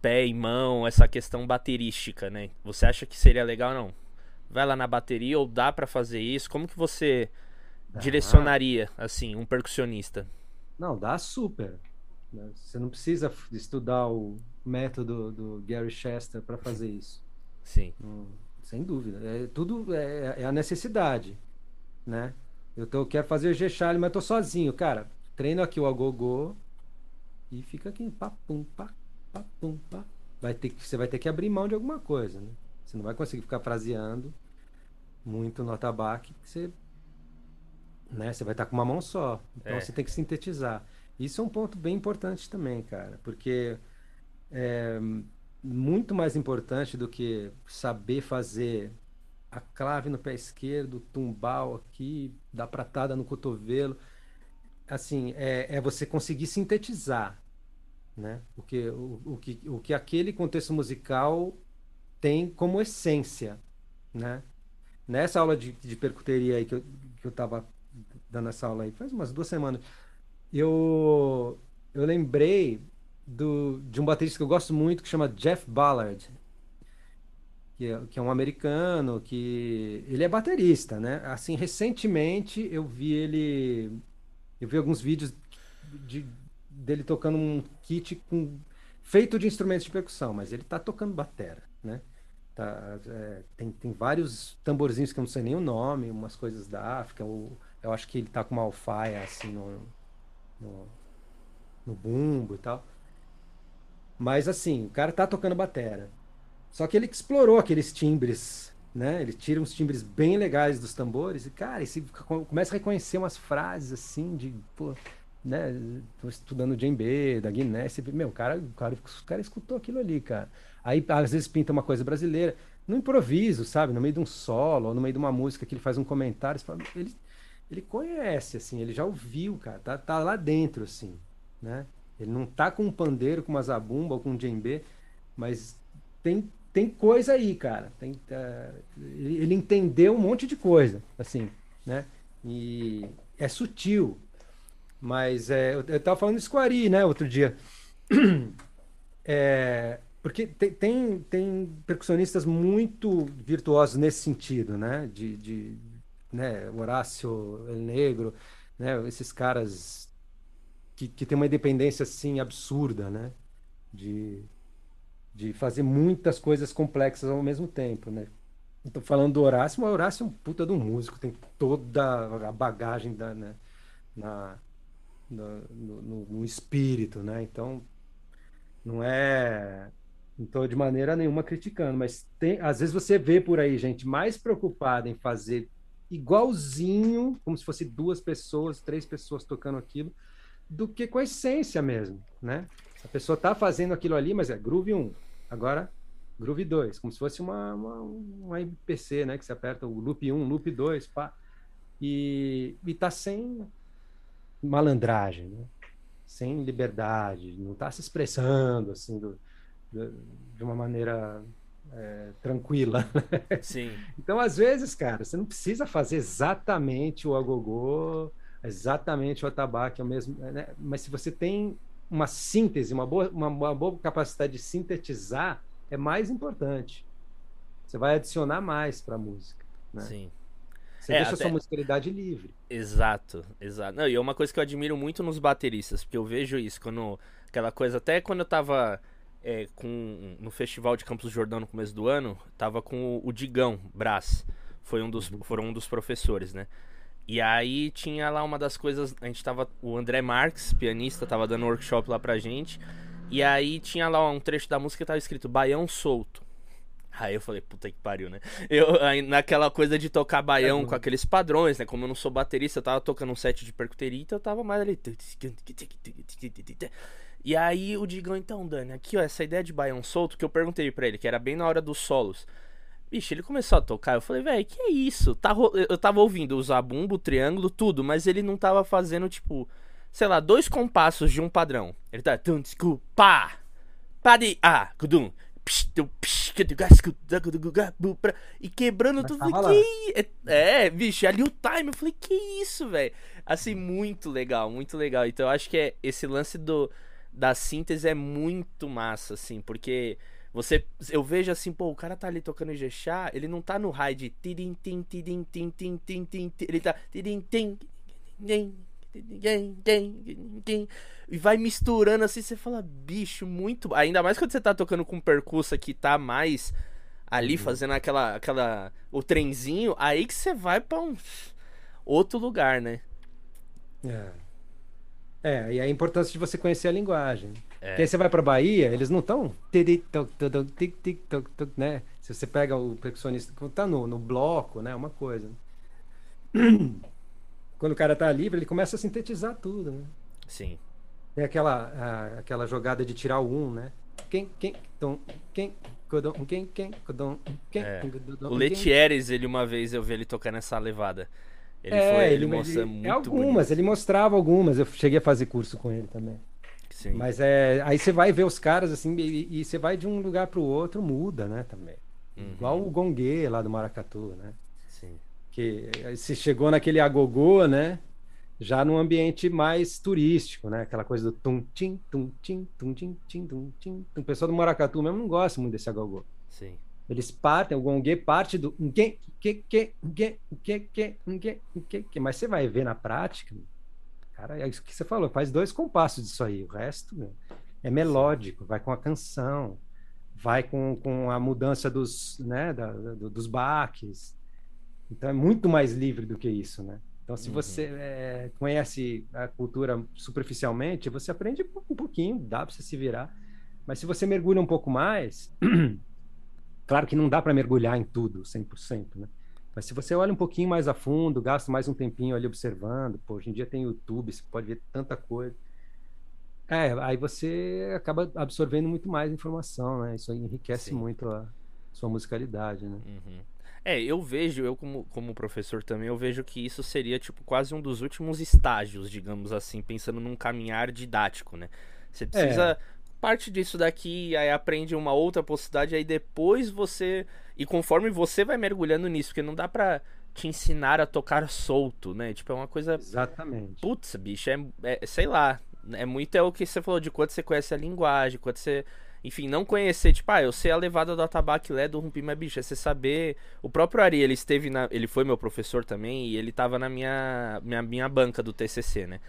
pé e mão, essa questão baterística, né? Você acha que seria legal não? Vai lá na bateria ou dá para fazer isso? Como que você ah. direcionaria assim um percussionista?
Não, dá super. Né? Você não precisa estudar o método do Gary Chester para fazer isso.
Sim.
Hum. Sem dúvida. É, tudo é, é a necessidade, né? Eu, tô, eu quero fazer o G-Charlie, mas tô sozinho. Cara, treino aqui o agogô e fica aqui, pá, pum, pá, pá, pum, pá. Vai ter que, você vai ter que abrir mão de alguma coisa, né? Você não vai conseguir ficar fraseando muito no atabaque, você, né? Você vai estar com uma mão só. Então é. você tem que sintetizar. Isso é um ponto bem importante também, cara, porque é, muito mais importante do que saber fazer a clave no pé esquerdo, tumbal aqui, dar pratada no cotovelo. Assim, é, é você conseguir sintetizar, né? O que, o, o, que, o que aquele contexto musical tem como essência, né? Nessa aula de, de percuteria aí que eu, que eu tava dando essa aula aí, faz umas duas semanas, eu, eu lembrei do, de um baterista que eu gosto muito que chama Jeff Ballard, que é, que é um americano que ele é baterista, né? Assim, recentemente eu vi ele, eu vi alguns vídeos de, dele tocando um kit com feito de instrumentos de percussão, mas ele tá tocando batera, né? Tá, é, tem, tem vários tamborzinhos que eu não sei nem o nome, umas coisas da África. Eu, eu acho que ele tá com uma alfaia assim no, no, no bumbo e tal. Mas assim, o cara tá tocando batera. Só que ele explorou aqueles timbres, né? Ele tira uns timbres bem legais dos tambores e, cara, e começa a reconhecer umas frases assim de, pô, né? Tô estudando djembe, da Guiné, você, meu, cara, o cara, o cara escutou aquilo ali, cara. Aí às vezes pinta uma coisa brasileira, no improviso, sabe? No meio de um solo, ou no meio de uma música que ele faz um comentário, fala, ele, ele conhece, assim, ele já ouviu, cara, tá, tá lá dentro, assim, né? Ele não tá com um pandeiro, com uma zabumba ou com um djembe, mas tem, tem coisa aí, cara. Tem, uh, ele, entendeu um monte de coisa, assim, né? E é sutil, mas é, eu, eu tava falando isso com Ari, né, outro dia. É, porque tem, tem, tem, percussionistas muito virtuosos nesse sentido, né? De, de né? Horácio Negro, né? Esses caras que, que tem uma independência assim absurda, né? De, de fazer muitas coisas complexas ao mesmo tempo, né? Estou falando do Horácio, o Horácio é um puta de um músico, tem toda a bagagem da, né? na, no, no, no espírito, né? Então, não é não estou de maneira nenhuma criticando, mas tem, às vezes você vê por aí gente mais preocupada em fazer igualzinho, como se fosse duas pessoas, três pessoas tocando aquilo, do que com a essência mesmo, né? A pessoa está fazendo aquilo ali, mas é groove 1, agora groove 2, como se fosse uma, uma, uma MPC, né? Que você aperta o loop 1, loop 2, pá. E, e tá sem malandragem, né? sem liberdade, não está se expressando assim do, de uma maneira é, tranquila.
Sim.
Então, às vezes, cara, você não precisa fazer exatamente o agogô, exatamente o atabaque, é o mesmo, né? mas se você tem uma síntese, uma boa, uma, uma boa capacidade de sintetizar, é mais importante. Você vai adicionar mais para a música. Né?
Sim.
Você é, deixa até... a sua musicalidade livre.
Exato, exato. Não, e é uma coisa que eu admiro muito nos bateristas, porque eu vejo isso quando. Aquela coisa, até quando eu tava é, com, no Festival de Campos do Jordão no começo do ano, tava com o, o Digão Brás. Foi um dos, uhum. foram um dos professores, né? E aí tinha lá uma das coisas. A gente tava. O André Marques, pianista, tava dando workshop lá pra gente. E aí tinha lá um trecho da música que tava escrito Baião Solto. Aí eu falei, puta que pariu, né? Eu, aí, naquela coisa de tocar baião com aqueles padrões, né? Como eu não sou baterista, eu tava tocando um set de percuteria, então eu tava mais ali. E aí o Digão, então, Dani, aqui ó, essa ideia de baião solto que eu perguntei para ele, que era bem na hora dos solos. Bicho, ele começou a tocar, eu falei, velho, que é isso? Tá, eu tava ouvindo o zabumbo, o triângulo, tudo, mas ele não tava fazendo, tipo, sei lá, dois compassos de um padrão. Ele tá. Pá! Pá de. Ah, kudum. E quebrando tudo. Que... É, é, bicho, ali o time. Eu falei, que isso, velho? Assim, muito legal, muito legal. Então eu acho que é esse lance do, da síntese é muito massa, assim, porque você. Eu vejo assim, pô, o cara tá ali tocando Ijexá, ele não tá no high de tidim, tim, tidim, tim, tim, tim, tim, ele tá tidim, tim, e vai misturando assim, você fala, bicho, muito. Ainda mais quando você tá tocando com percussa que tá mais ali uhum. fazendo aquela, aquela. o trenzinho, aí que você vai pra um outro lugar, né?
É. É, e a importância de você conhecer a linguagem. É. Porque aí você vai pra Bahia, eles não estão. Né? Se você pega o percussionista, tá no, no bloco, né? Uma coisa. quando o cara tá livre, ele começa a sintetizar tudo, né?
Sim.
Tem aquela, a, aquela jogada de tirar o um, né? Quem, quem, dom, quem, codom, quem, quem, codom, quem,
é. O Letieres, ele uma vez eu vi ele tocar nessa levada. Ele é, foi, ele, ele mostra ele, muito
Algumas,
bonito.
ele mostrava algumas, eu cheguei a fazer curso com ele também.
Sim.
Mas é, aí você vai ver os caras assim, e, e você vai de um lugar para o outro, muda, né, também. Uhum. Igual o Gongue lá do Maracatu, né? que se chegou naquele agogô, né? Já num ambiente mais turístico, né? Aquela coisa do tum tim tum tim tum tim tim tum tim. O pessoal do Maracatu mesmo não gosta muito desse agogô.
Sim.
Eles partem, o gongue parte do que que que que que que que que mas você vai ver na prática, cara, é isso que você falou, faz dois compassos disso aí, o resto né? é melódico, vai com a canção, vai com, com a mudança dos, né, da, do, dos baques. Então é muito mais livre do que isso, né? Então, se uhum. você é, conhece a cultura superficialmente, você aprende um pouquinho, dá para você se virar. Mas se você mergulha um pouco mais, claro que não dá para mergulhar em tudo 100%, né? Mas se você olha um pouquinho mais a fundo, gasta mais um tempinho ali observando, pô, hoje em dia tem YouTube, você pode ver tanta coisa. É, aí você acaba absorvendo muito mais informação, né? Isso enriquece Sim. muito a sua musicalidade, né?
Uhum. É, eu vejo, eu como, como professor também, eu vejo que isso seria, tipo, quase um dos últimos estágios, digamos assim, pensando num caminhar didático, né? Você precisa é. Parte disso daqui, aí aprende uma outra possibilidade, aí depois você... E conforme você vai mergulhando nisso, porque não dá pra te ensinar a tocar solto, né? Tipo, é uma coisa...
Exatamente.
Putz, bicho, é, é sei lá, é muito é o que você falou de quanto você conhece a linguagem, quanto você. Enfim, não conhecer, tipo, ah, eu sei a levada do atabaque lé do rumpi, mas bicho, é você saber. O próprio Ari, ele esteve na. Ele foi meu professor também e ele tava na minha, minha, minha banca do TCC, né?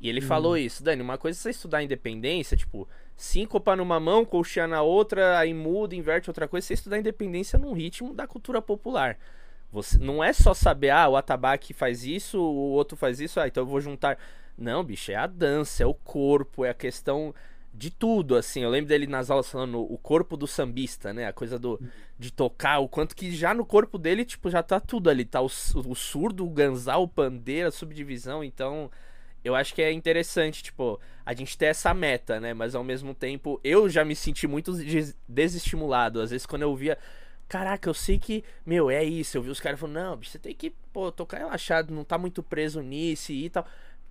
E ele hum. falou isso, Dani, uma coisa é você estudar independência, tipo, síncopa numa mão, colchear na outra, aí muda, inverte outra coisa, você estudar independência num ritmo da cultura popular. Você, não é só saber, ah, o atabaque faz isso, o outro faz isso, ah, então eu vou juntar. Não, bicho, é a dança, é o corpo, é a questão de tudo, assim. Eu lembro dele nas aulas falando o corpo do sambista, né? A coisa do de tocar, o quanto que já no corpo dele, tipo, já tá tudo ali. Tá o, o surdo, o ganzal, o pandeiro, a subdivisão. Então, eu acho que é interessante, tipo, a gente ter essa meta, né? Mas ao mesmo tempo, eu já me senti muito desestimulado. Às vezes, quando eu via. Caraca, eu sei que, meu, é isso. Eu vi os caras falando, não, você tem que, pô, tocar relaxado, não tá muito preso nisso e tal.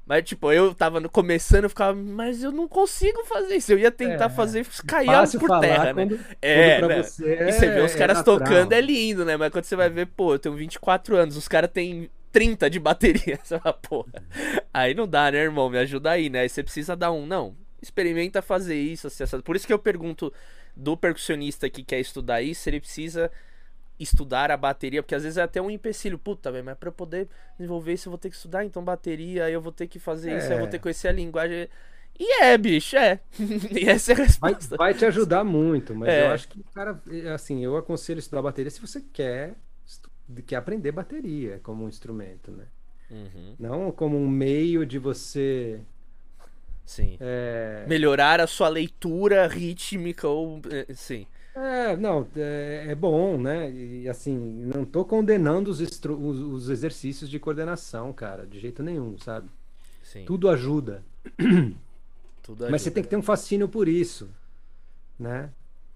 Mas, tipo, eu tava começando, eu ficava, mas eu não consigo fazer isso. Eu ia tentar é, fazer cair por terra, né? é, né? e você vê os é caras tocando, é lindo, né? Mas quando você vai ver, pô, eu tenho 24 anos, os caras têm 30 de bateria. Você fala, porra. Aí não dá, né, irmão? Me ajuda aí, né? Aí você precisa dar um. Não, experimenta fazer isso, assim, Por isso que eu pergunto do percussionista que quer estudar isso, ele precisa estudar a bateria, porque às vezes é até um empecilho, puta, velho, mas pra eu poder desenvolver isso eu vou ter que estudar então bateria, eu vou ter que fazer é. isso, eu vou ter que conhecer a linguagem. E é, bicho, é. e essa é a
resposta. Vai, vai te ajudar muito, mas é. eu acho que, cara, assim, eu aconselho estudar bateria se você quer, quer aprender bateria como um instrumento, né? Uhum. Não como um meio de você
Sim. É... Melhorar a sua leitura rítmica ou. É, sim.
É, não, é, é, bom, né? E assim, não tô condenando os, os, os, exercícios de coordenação, cara, de jeito nenhum, sabe? Sim. Tudo ajuda. Tudo ajuda. Mas você tem que ter um fascínio por isso, né?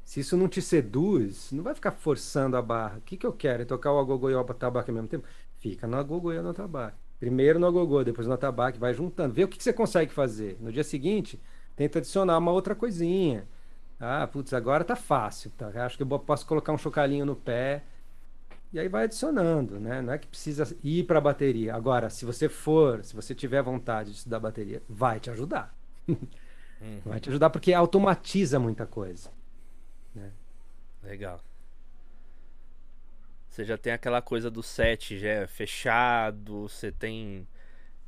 Se isso não te seduz, não vai ficar forçando a barra. O que, que eu quero? É tocar o agogô e o atabaque ao mesmo tempo? Fica no agogô e no atabaque. Primeiro no agogô, depois no atabaque, vai juntando. Vê o que, que você consegue fazer. No dia seguinte, tenta adicionar uma outra coisinha ah, putz, agora tá fácil. Tá? Acho que eu posso colocar um chocalhinho no pé. E aí vai adicionando, né? Não é que precisa ir para a bateria. Agora, se você for, se você tiver vontade de estudar bateria, vai te ajudar. Uhum. Vai te ajudar porque automatiza muita coisa. Né?
Legal. Você já tem aquela coisa do set já fechado, você tem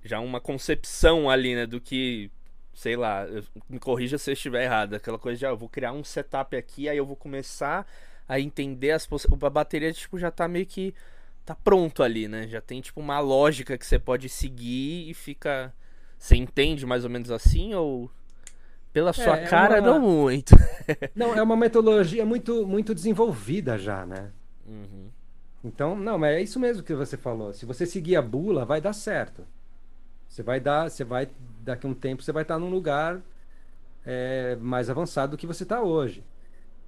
já uma concepção ali, né, do que sei lá, me corrija se eu estiver errado, aquela coisa de, ah, eu vou criar um setup aqui, aí eu vou começar a entender as possibilidades. A bateria, tipo, já tá meio que. tá pronto ali, né? Já tem, tipo, uma lógica que você pode seguir e fica. Você entende mais ou menos assim ou. Pela sua é, cara, é uma... não muito.
não, é uma metodologia muito, muito desenvolvida já, né? Uhum. Então, não, mas é isso mesmo que você falou. Se você seguir a bula, vai dar certo. Você vai dar, você vai daqui a um tempo você vai estar num lugar é, mais avançado do que você está hoje.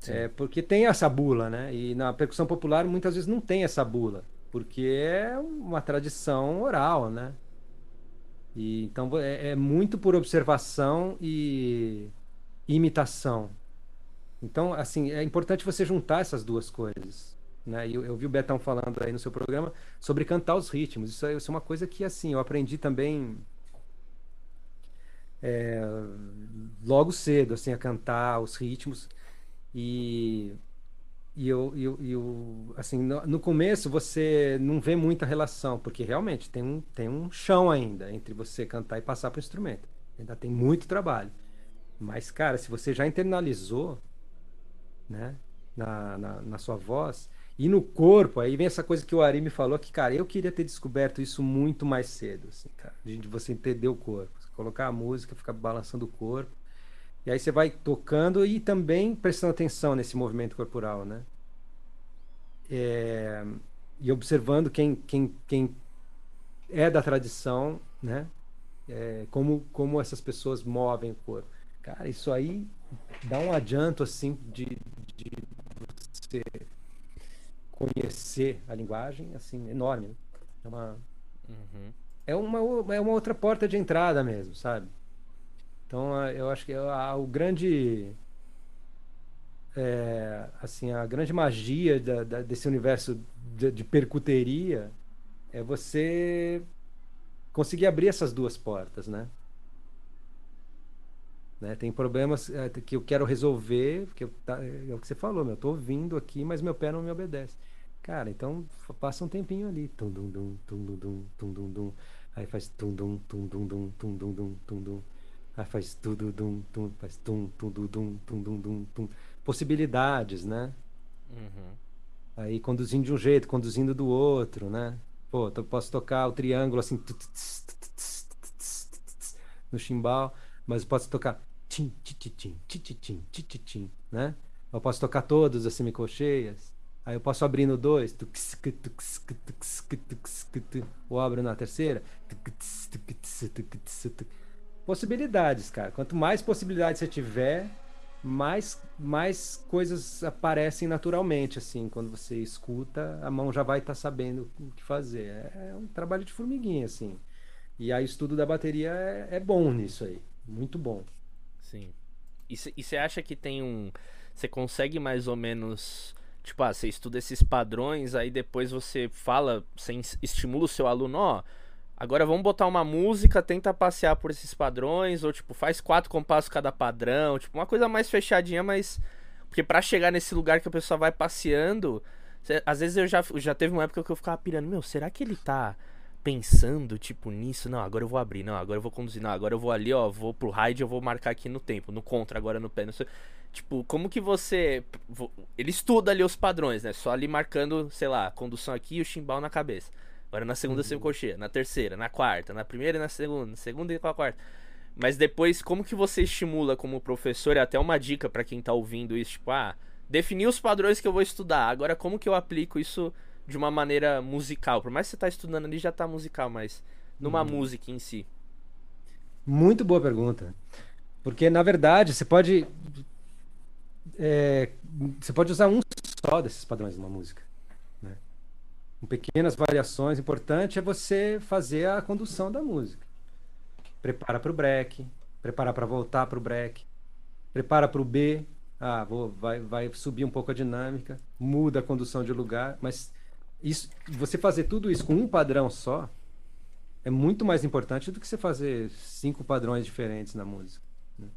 É, porque tem essa bula, né? E na percussão popular muitas vezes não tem essa bula, porque é uma tradição oral, né? E, então é, é muito por observação e imitação. Então, assim, é importante você juntar essas duas coisas. Né? Eu, eu vi o Betão falando aí no seu programa sobre cantar os ritmos. Isso é, isso é uma coisa que, assim, eu aprendi também é, logo cedo, assim, a cantar os ritmos. E, e eu, eu, eu assim, no, no, começo você não vê muita relação, porque realmente tem um, tem um chão ainda entre você cantar e passar para o instrumento. Ainda tem muito trabalho. Mas, cara, se você já internalizou, né, na, na, na sua voz, e no corpo, aí vem essa coisa que o Ari me falou, que, cara, eu queria ter descoberto isso muito mais cedo, assim, cara, de você entender o corpo. Colocar a música, ficar balançando o corpo. E aí você vai tocando e também prestando atenção nesse movimento corporal, né? É, e observando quem, quem, quem é da tradição, né? É, como, como essas pessoas movem o corpo. Cara, isso aí dá um adianto, assim, de, de você conhecer a linguagem, assim, enorme. Né? É uma, uhum. é uma, é uma outra porta de entrada mesmo, sabe? Então, eu acho que o grande é, assim a grande magia da, da, desse universo de, de, percuteria é você conseguir abrir essas duas portas, né? né? Tem problemas é, que eu quero resolver, que tá, é o que você falou, meu, eu tô ouvindo aqui, mas meu pé não me obedece. Cara, então passa um tempinho ali, tum dum dum tum dum dum tum dum dum, aí faz tum dum tum dum dum tum dum dum tum dum, aí faz tudo dum tum, faz tum tum dum tum dum dum tum possibilidades, né? Uhum. Aí conduzindo de um jeito, conduzindo do outro, né? Pô, eu posso tocar o triângulo assim no chimbal, mas eu posso tocar tim, tim, tim, tim, né? Eu posso tocar todos as semicolcheias. Aí eu posso abrir no dois, ou abro na terceira. Possibilidades, cara. Quanto mais possibilidades você tiver, mais, mais coisas aparecem naturalmente, assim, quando você escuta, a mão já vai estar tá sabendo o que fazer. É, é, um trabalho de formiguinha, assim. E aí o estudo da bateria é, é bom nisso aí, muito bom.
Sim. E você acha que tem um... Você consegue mais ou menos... Tipo, ah, você estuda esses padrões, aí depois você fala, você estimula o seu aluno, ó... Oh, Agora vamos botar uma música, tenta passear por esses padrões, ou tipo, faz quatro compassos cada padrão, tipo, uma coisa mais fechadinha, mas. Porque para chegar nesse lugar que a pessoa vai passeando, cê... às vezes eu já, já teve uma época que eu ficava pirando, meu, será que ele tá pensando, tipo, nisso? Não, agora eu vou abrir, não, agora eu vou conduzir, não, agora eu vou ali, ó, vou pro ride, eu vou marcar aqui no tempo, no contra, agora no pé, não sei. Tipo, como que você. Ele estuda ali os padrões, né? Só ali marcando, sei lá, condução aqui e o chimbal na cabeça. Agora na segunda uhum. semicolcheia, na terceira, na quarta, na primeira e na segunda, na segunda e na quarta. Mas depois, como que você estimula como professor, e até uma dica para quem tá ouvindo isso, tipo, ah, definir os padrões que eu vou estudar. Agora, como que eu aplico isso de uma maneira musical? Por mais que você tá estudando ali, já tá musical, mas numa uhum. música em si.
Muito boa pergunta. Porque, na verdade, você pode. É, você pode usar um só desses padrões numa música com pequenas variações. O importante é você fazer a condução da música. Prepara para o break, prepara para voltar para o break, prepara para o B. Ah, vou, vai, vai subir um pouco a dinâmica, muda a condução de lugar, mas isso, você fazer tudo isso com um padrão só é muito mais importante do que você fazer cinco padrões diferentes na música. Né?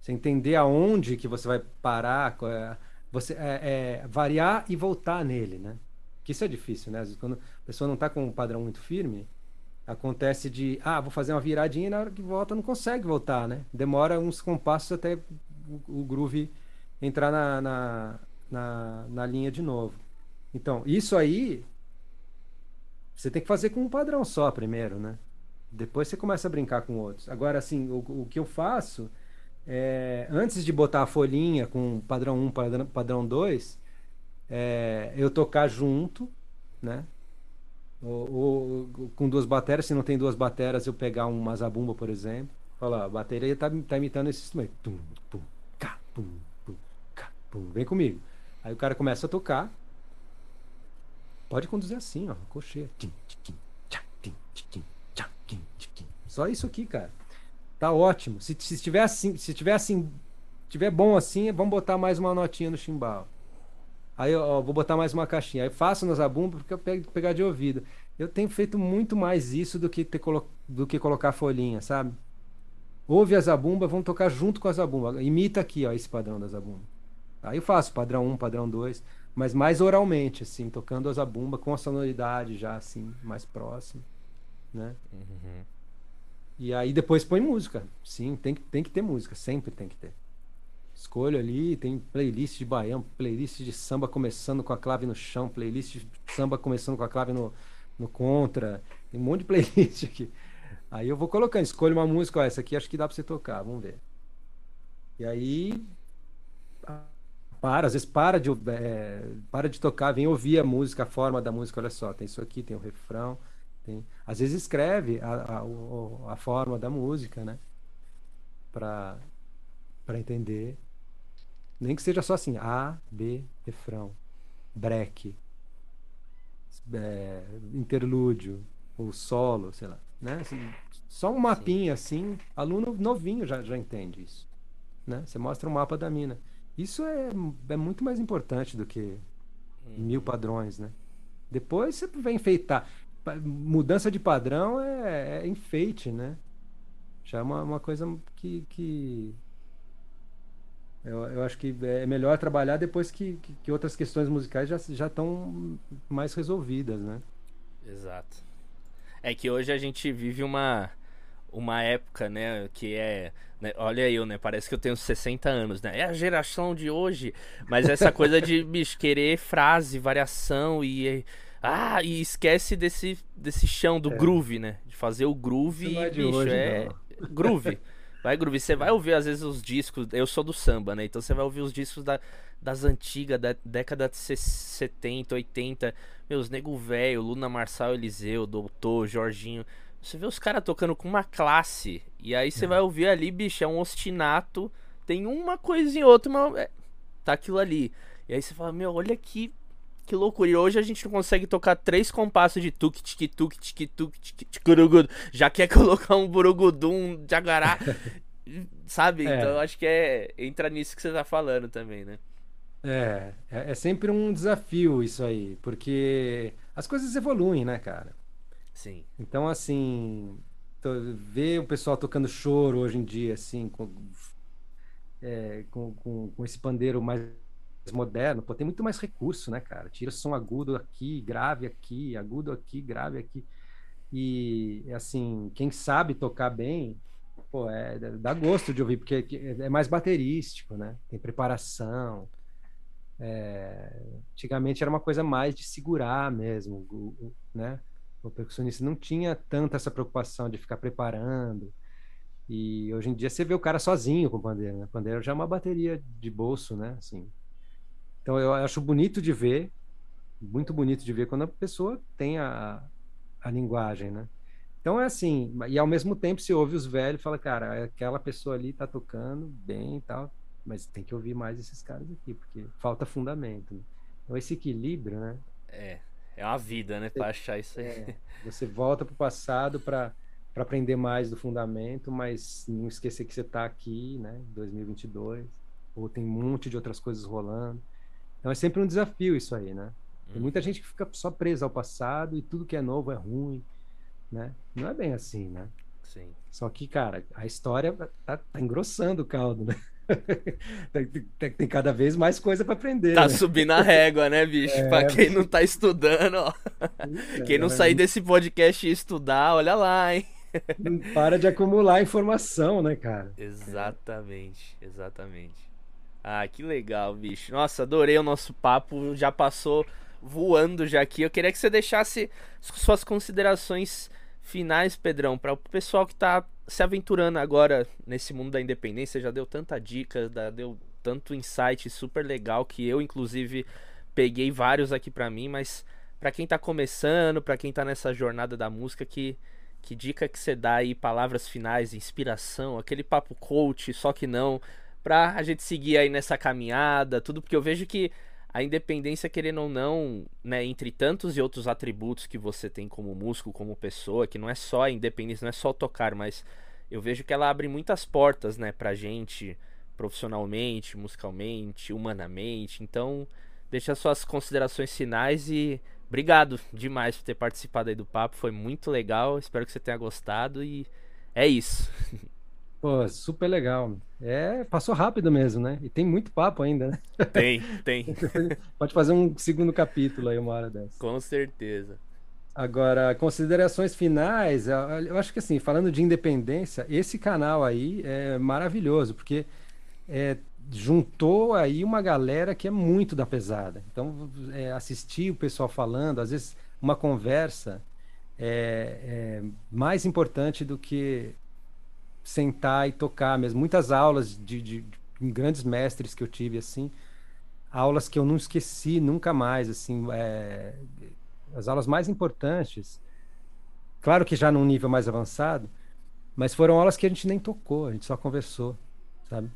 Você entender aonde que você vai parar, é, você é, é, variar e voltar nele, né? Que isso é difícil, né? Quando a pessoa não está com um padrão muito firme, acontece de, ah, vou fazer uma viradinha e na hora que volta não consegue voltar, né? Demora uns compassos até o, o groove entrar na, na, na, na, linha de novo. Então, isso aí você tem que fazer com um padrão só primeiro, né? Depois você começa a brincar com outros. Agora, assim, o, o que eu faço é, antes de botar a folhinha com padrão 1, padrão, padrão 2, é, eu tocar junto, né? Ou, ou, com duas baterias, se não tem duas baterias, eu pegar uma zabumba, por exemplo. Falar, a bateria tá, tá imitando esse instrumento. Tum, tum, cá, pum, cá, pum. Vem comigo. Aí o cara começa a tocar. Pode conduzir assim, ó, cocheia. Só isso aqui, cara. Tá ótimo. Se, se tiver assim, se tiver assim, tiver bom assim, vamos botar mais uma notinha no chimbal. Aí, ó, vou botar mais uma caixinha. Aí faço na zabumba porque eu pego pegar de ouvido. Eu tenho feito muito mais isso do que, ter colo... do que colocar folhinha, sabe? Ouve a zabumba, vamos tocar junto com a zabumba. Imita aqui, ó, esse padrão da zabumba. Aí eu faço padrão 1, padrão 2, mas mais oralmente, assim, tocando a zabumba com a sonoridade já, assim, mais próxima, né? Uhum. E aí depois põe música. Sim, tem que, tem que ter música, sempre tem que ter. Escolho ali, tem playlist de baião, playlist de samba começando com a clave no chão, playlist de samba começando com a clave no, no contra. Tem um monte de playlist aqui. Aí eu vou colocando, escolho uma música, ó, essa aqui acho que dá pra você tocar, vamos ver. E aí para, às vezes para de, é, para de tocar, vem ouvir a música, a forma da música, olha só, tem isso aqui, tem o refrão, tem, às vezes escreve a, a, a forma da música, né? Para entender. Nem que seja só assim, A, B, refrão, break, é, interlúdio, ou solo, sei lá. Né? Assim, só um mapinha Sim. assim, aluno novinho já, já entende isso. Né? Você mostra o um mapa da mina. Isso é, é muito mais importante do que mil uhum. padrões, né? Depois você vem enfeitar mudança de padrão é, é enfeite, né? Já é uma, uma coisa que, que eu, eu acho que é melhor trabalhar depois que, que, que outras questões musicais já já estão mais resolvidas, né?
Exato. É que hoje a gente vive uma uma época, né, que é, né, olha eu, né, parece que eu tenho 60 anos, né? É a geração de hoje, mas essa coisa de bicho, querer frase, variação e ah, e esquece desse, desse chão do é. groove, né? De fazer o groove
é bicho, hoje,
é não. groove. Vai groove. Você vai ouvir às vezes os discos. Eu sou do samba, né? Então você vai ouvir os discos da, das antigas, da década de 70, 80. Meus nego velho, Luna Marçal Eliseu, Doutor, Jorginho. Você vê os caras tocando com uma classe. E aí você é. vai ouvir ali, bicho, é um ostinato. Tem uma coisinha outra, mas é, tá aquilo ali. E aí você fala, meu, olha que que loucura. E hoje a gente não consegue tocar três compassos de tuk tuk tuk tuk tuk tuk Já quer colocar um burugudum, jagará. sabe? É. Então eu acho que é. Entra nisso que você tá falando também, né?
É, é, é sempre um desafio isso aí, porque as coisas evoluem, né, cara?
Sim.
Então, assim, ver o pessoal tocando choro hoje em dia, assim, com, é, com, com, com esse pandeiro mais moderno, pô, tem muito mais recurso, né, cara? Tira som agudo aqui, grave aqui, agudo aqui, grave aqui. E, assim, quem sabe tocar bem, pô, é, dá gosto de ouvir, porque é mais baterístico, né? Tem preparação. É, antigamente era uma coisa mais de segurar mesmo, né? O percussionista não tinha tanta essa preocupação de ficar preparando. E hoje em dia você vê o cara sozinho com o pandeiro, né? O pandeiro já é uma bateria de bolso, né? Assim, então eu acho bonito de ver, muito bonito de ver quando a pessoa tem a, a linguagem, né? Então é assim, e ao mesmo tempo se ouve os velhos e fala, cara, aquela pessoa ali tá tocando bem e tal, mas tem que ouvir mais esses caras aqui, porque falta fundamento. Né? Então esse equilíbrio, né?
É, é uma vida, né, para achar isso aí. É,
você volta pro passado para para aprender mais do fundamento, mas não esquecer que você está aqui, né, 2022, ou tem um monte de outras coisas rolando. Então é sempre um desafio isso aí, né? Tem muita uhum. gente que fica só presa ao passado e tudo que é novo é ruim, né? Não é bem assim, né?
Sim.
Só que, cara, a história tá, tá engrossando o caldo, né? tem, tem, tem, cada vez mais coisa para aprender.
Tá né? subindo a régua, né, bicho? É, pra quem não tá estudando, ó. quem não sair desse podcast e estudar, olha lá, hein?
Não para de acumular informação, né, cara?
Exatamente, exatamente. Ah, que legal, bicho. Nossa, adorei o nosso papo. Já passou voando já aqui. Eu queria que você deixasse suas considerações finais, Pedrão, para o pessoal que está se aventurando agora nesse mundo da independência. Já deu tanta dica, deu tanto insight super legal que eu, inclusive, peguei vários aqui para mim. Mas para quem está começando, para quem está nessa jornada da música, que, que dica que você dá aí? Palavras finais, inspiração, aquele papo coach, só que não pra a gente seguir aí nessa caminhada, tudo, porque eu vejo que a independência, querendo ou não, né, entre tantos e outros atributos que você tem como músico, como pessoa, que não é só a independência, não é só tocar, mas eu vejo que ela abre muitas portas, né, pra gente, profissionalmente, musicalmente, humanamente. Então, deixa suas considerações finais e obrigado demais por ter participado aí do papo, foi muito legal, espero que você tenha gostado e é isso.
Pô, super legal. É, passou rápido mesmo, né? E tem muito papo ainda, né?
Tem, tem.
Pode fazer um segundo capítulo aí uma hora dessa.
Com certeza.
Agora, considerações finais, eu acho que assim, falando de independência, esse canal aí é maravilhoso, porque é, juntou aí uma galera que é muito da pesada. Então, é, assistir o pessoal falando, às vezes uma conversa é, é mais importante do que sentar e tocar mesmo. Muitas aulas de, de, de, grandes mestres que eu tive assim, aulas que eu não esqueci nunca mais, assim, é, as aulas mais importantes, claro que já num nível mais avançado, mas foram aulas que a gente nem tocou, a gente só conversou, sabe?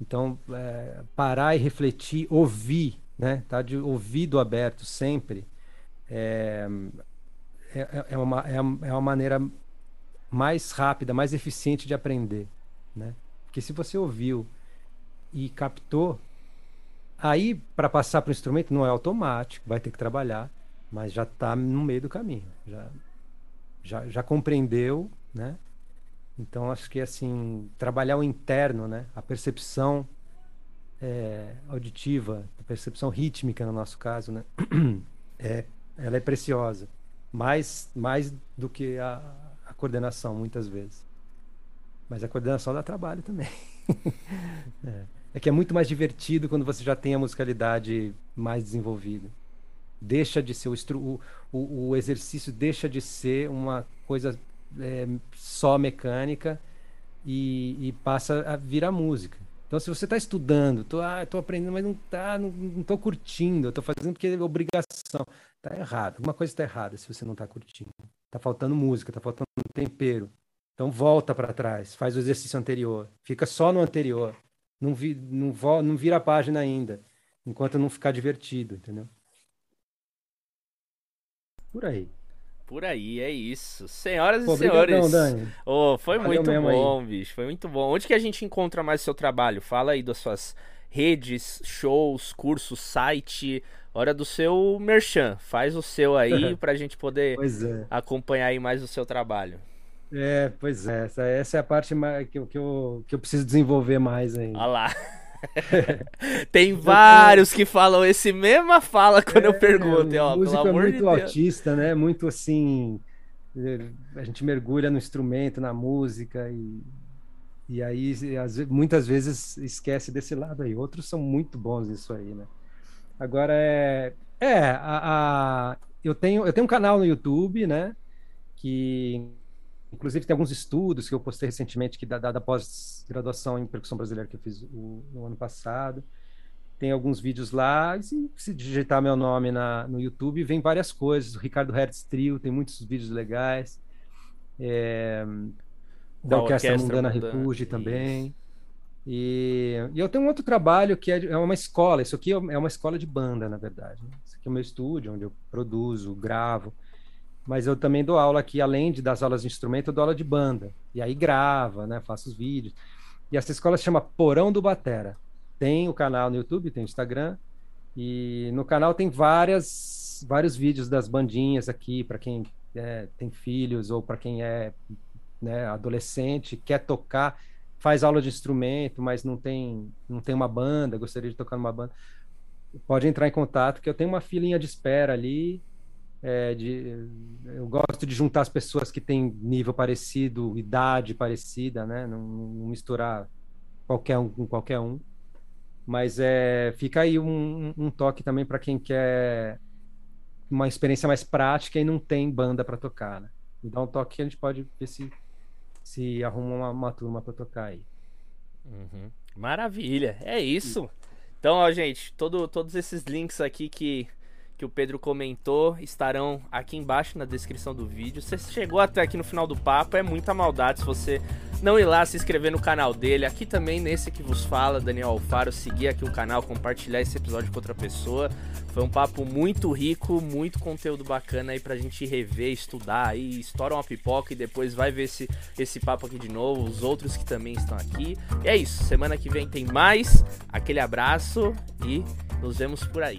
Então, é, parar e refletir, ouvir, né? Tá de ouvido aberto sempre, é, é, é, uma, é, é uma maneira mais rápida, mais eficiente de aprender, né? Porque se você ouviu e captou, aí para passar para o instrumento não é automático, vai ter que trabalhar, mas já está no meio do caminho, já, já, já compreendeu, né? Então acho que assim trabalhar o interno, né? A percepção é, auditiva, a percepção rítmica no nosso caso, né? É, ela é preciosa, mais mais do que a, coordenação muitas vezes. Mas a coordenação dá trabalho também. é. é que é muito mais divertido quando você já tem a musicalidade mais desenvolvida deixa de ser o, o, o exercício deixa de ser uma coisa é, só mecânica e, e, passa a virar música. Então, se você está estudando, tô, ah, tô aprendendo, mas não tá, não, não curtindo, tô fazendo porque é obrigação. Tá errado. Alguma coisa está errada se você não está curtindo. Tá faltando música, tá faltando tempero. Então volta para trás, faz o exercício anterior, fica só no anterior, não, vi, não, não vira a página ainda, enquanto não ficar divertido, entendeu? Por aí.
Por aí, é isso. Senhoras Pô, e senhores. Dani. Oh, foi Valeu muito bom, aí. bicho. Foi muito bom. Onde que a gente encontra mais seu trabalho? Fala aí das suas redes, shows, cursos, site. Hora do seu merchan. Faz o seu aí pra gente poder é. acompanhar aí mais o seu trabalho.
É, pois é. Essa, essa é a parte que, eu, que, eu, que eu preciso desenvolver mais ainda.
Olha lá. Tem vários que falam esse mesma fala quando é, eu pergunto, ó,
música
pelo
é
amor
muito
de
autista, né? Muito assim, a gente mergulha no instrumento, na música e e aí muitas vezes esquece desse lado aí. Outros são muito bons nisso aí, né? Agora é é a, a eu tenho eu tenho um canal no YouTube, né? Que Inclusive, tem alguns estudos que eu postei recentemente que da, da, da pós-graduação em percussão brasileira que eu fiz o, no ano passado. Tem alguns vídeos lá. Se, se digitar meu nome na, no YouTube, vem várias coisas. O Ricardo Hertz Trio tem muitos vídeos legais. É, da, da Orquestra, Orquestra Mundana, Refúgio também. E, e, eu tenho um outro trabalho que é, é, uma escola. Isso aqui é uma escola de banda, na verdade. Isso aqui é o meu estúdio, onde eu produzo, gravo mas eu também dou aula aqui, além de das aulas de instrumento, eu dou aula de banda. E aí grava, né? Faço os vídeos. E essa escola se chama Porão do Batera. Tem o canal no YouTube, tem o Instagram. E no canal tem várias, vários vídeos das bandinhas aqui, para quem é, tem filhos ou para quem é né, adolescente, quer tocar, faz aula de instrumento, mas não tem, não tem uma banda, gostaria de tocar numa banda. Pode entrar em contato, que eu tenho uma filinha de espera ali é, de, eu gosto de juntar as pessoas que têm nível parecido, idade parecida, né? Não, não misturar qualquer um com qualquer um. Mas é, fica aí um, um toque também para quem quer uma experiência mais prática e não tem banda para tocar, né? Dá um toque que a gente pode ver se, se arruma uma, uma turma para tocar aí.
Uhum. Maravilha, é isso. Então, ó, gente, todo, todos esses links aqui que que o Pedro comentou estarão aqui embaixo na descrição do vídeo. Se você chegou até aqui no final do papo, é muita maldade se você não ir lá se inscrever no canal dele. Aqui também, nesse que vos fala, Daniel Alfaro, seguir aqui o canal, compartilhar esse episódio com outra pessoa. Foi um papo muito rico, muito conteúdo bacana aí pra gente rever, estudar aí, estoura uma pipoca e depois vai ver esse, esse papo aqui de novo, os outros que também estão aqui. E é isso, semana que vem tem mais. Aquele abraço e nos vemos por aí.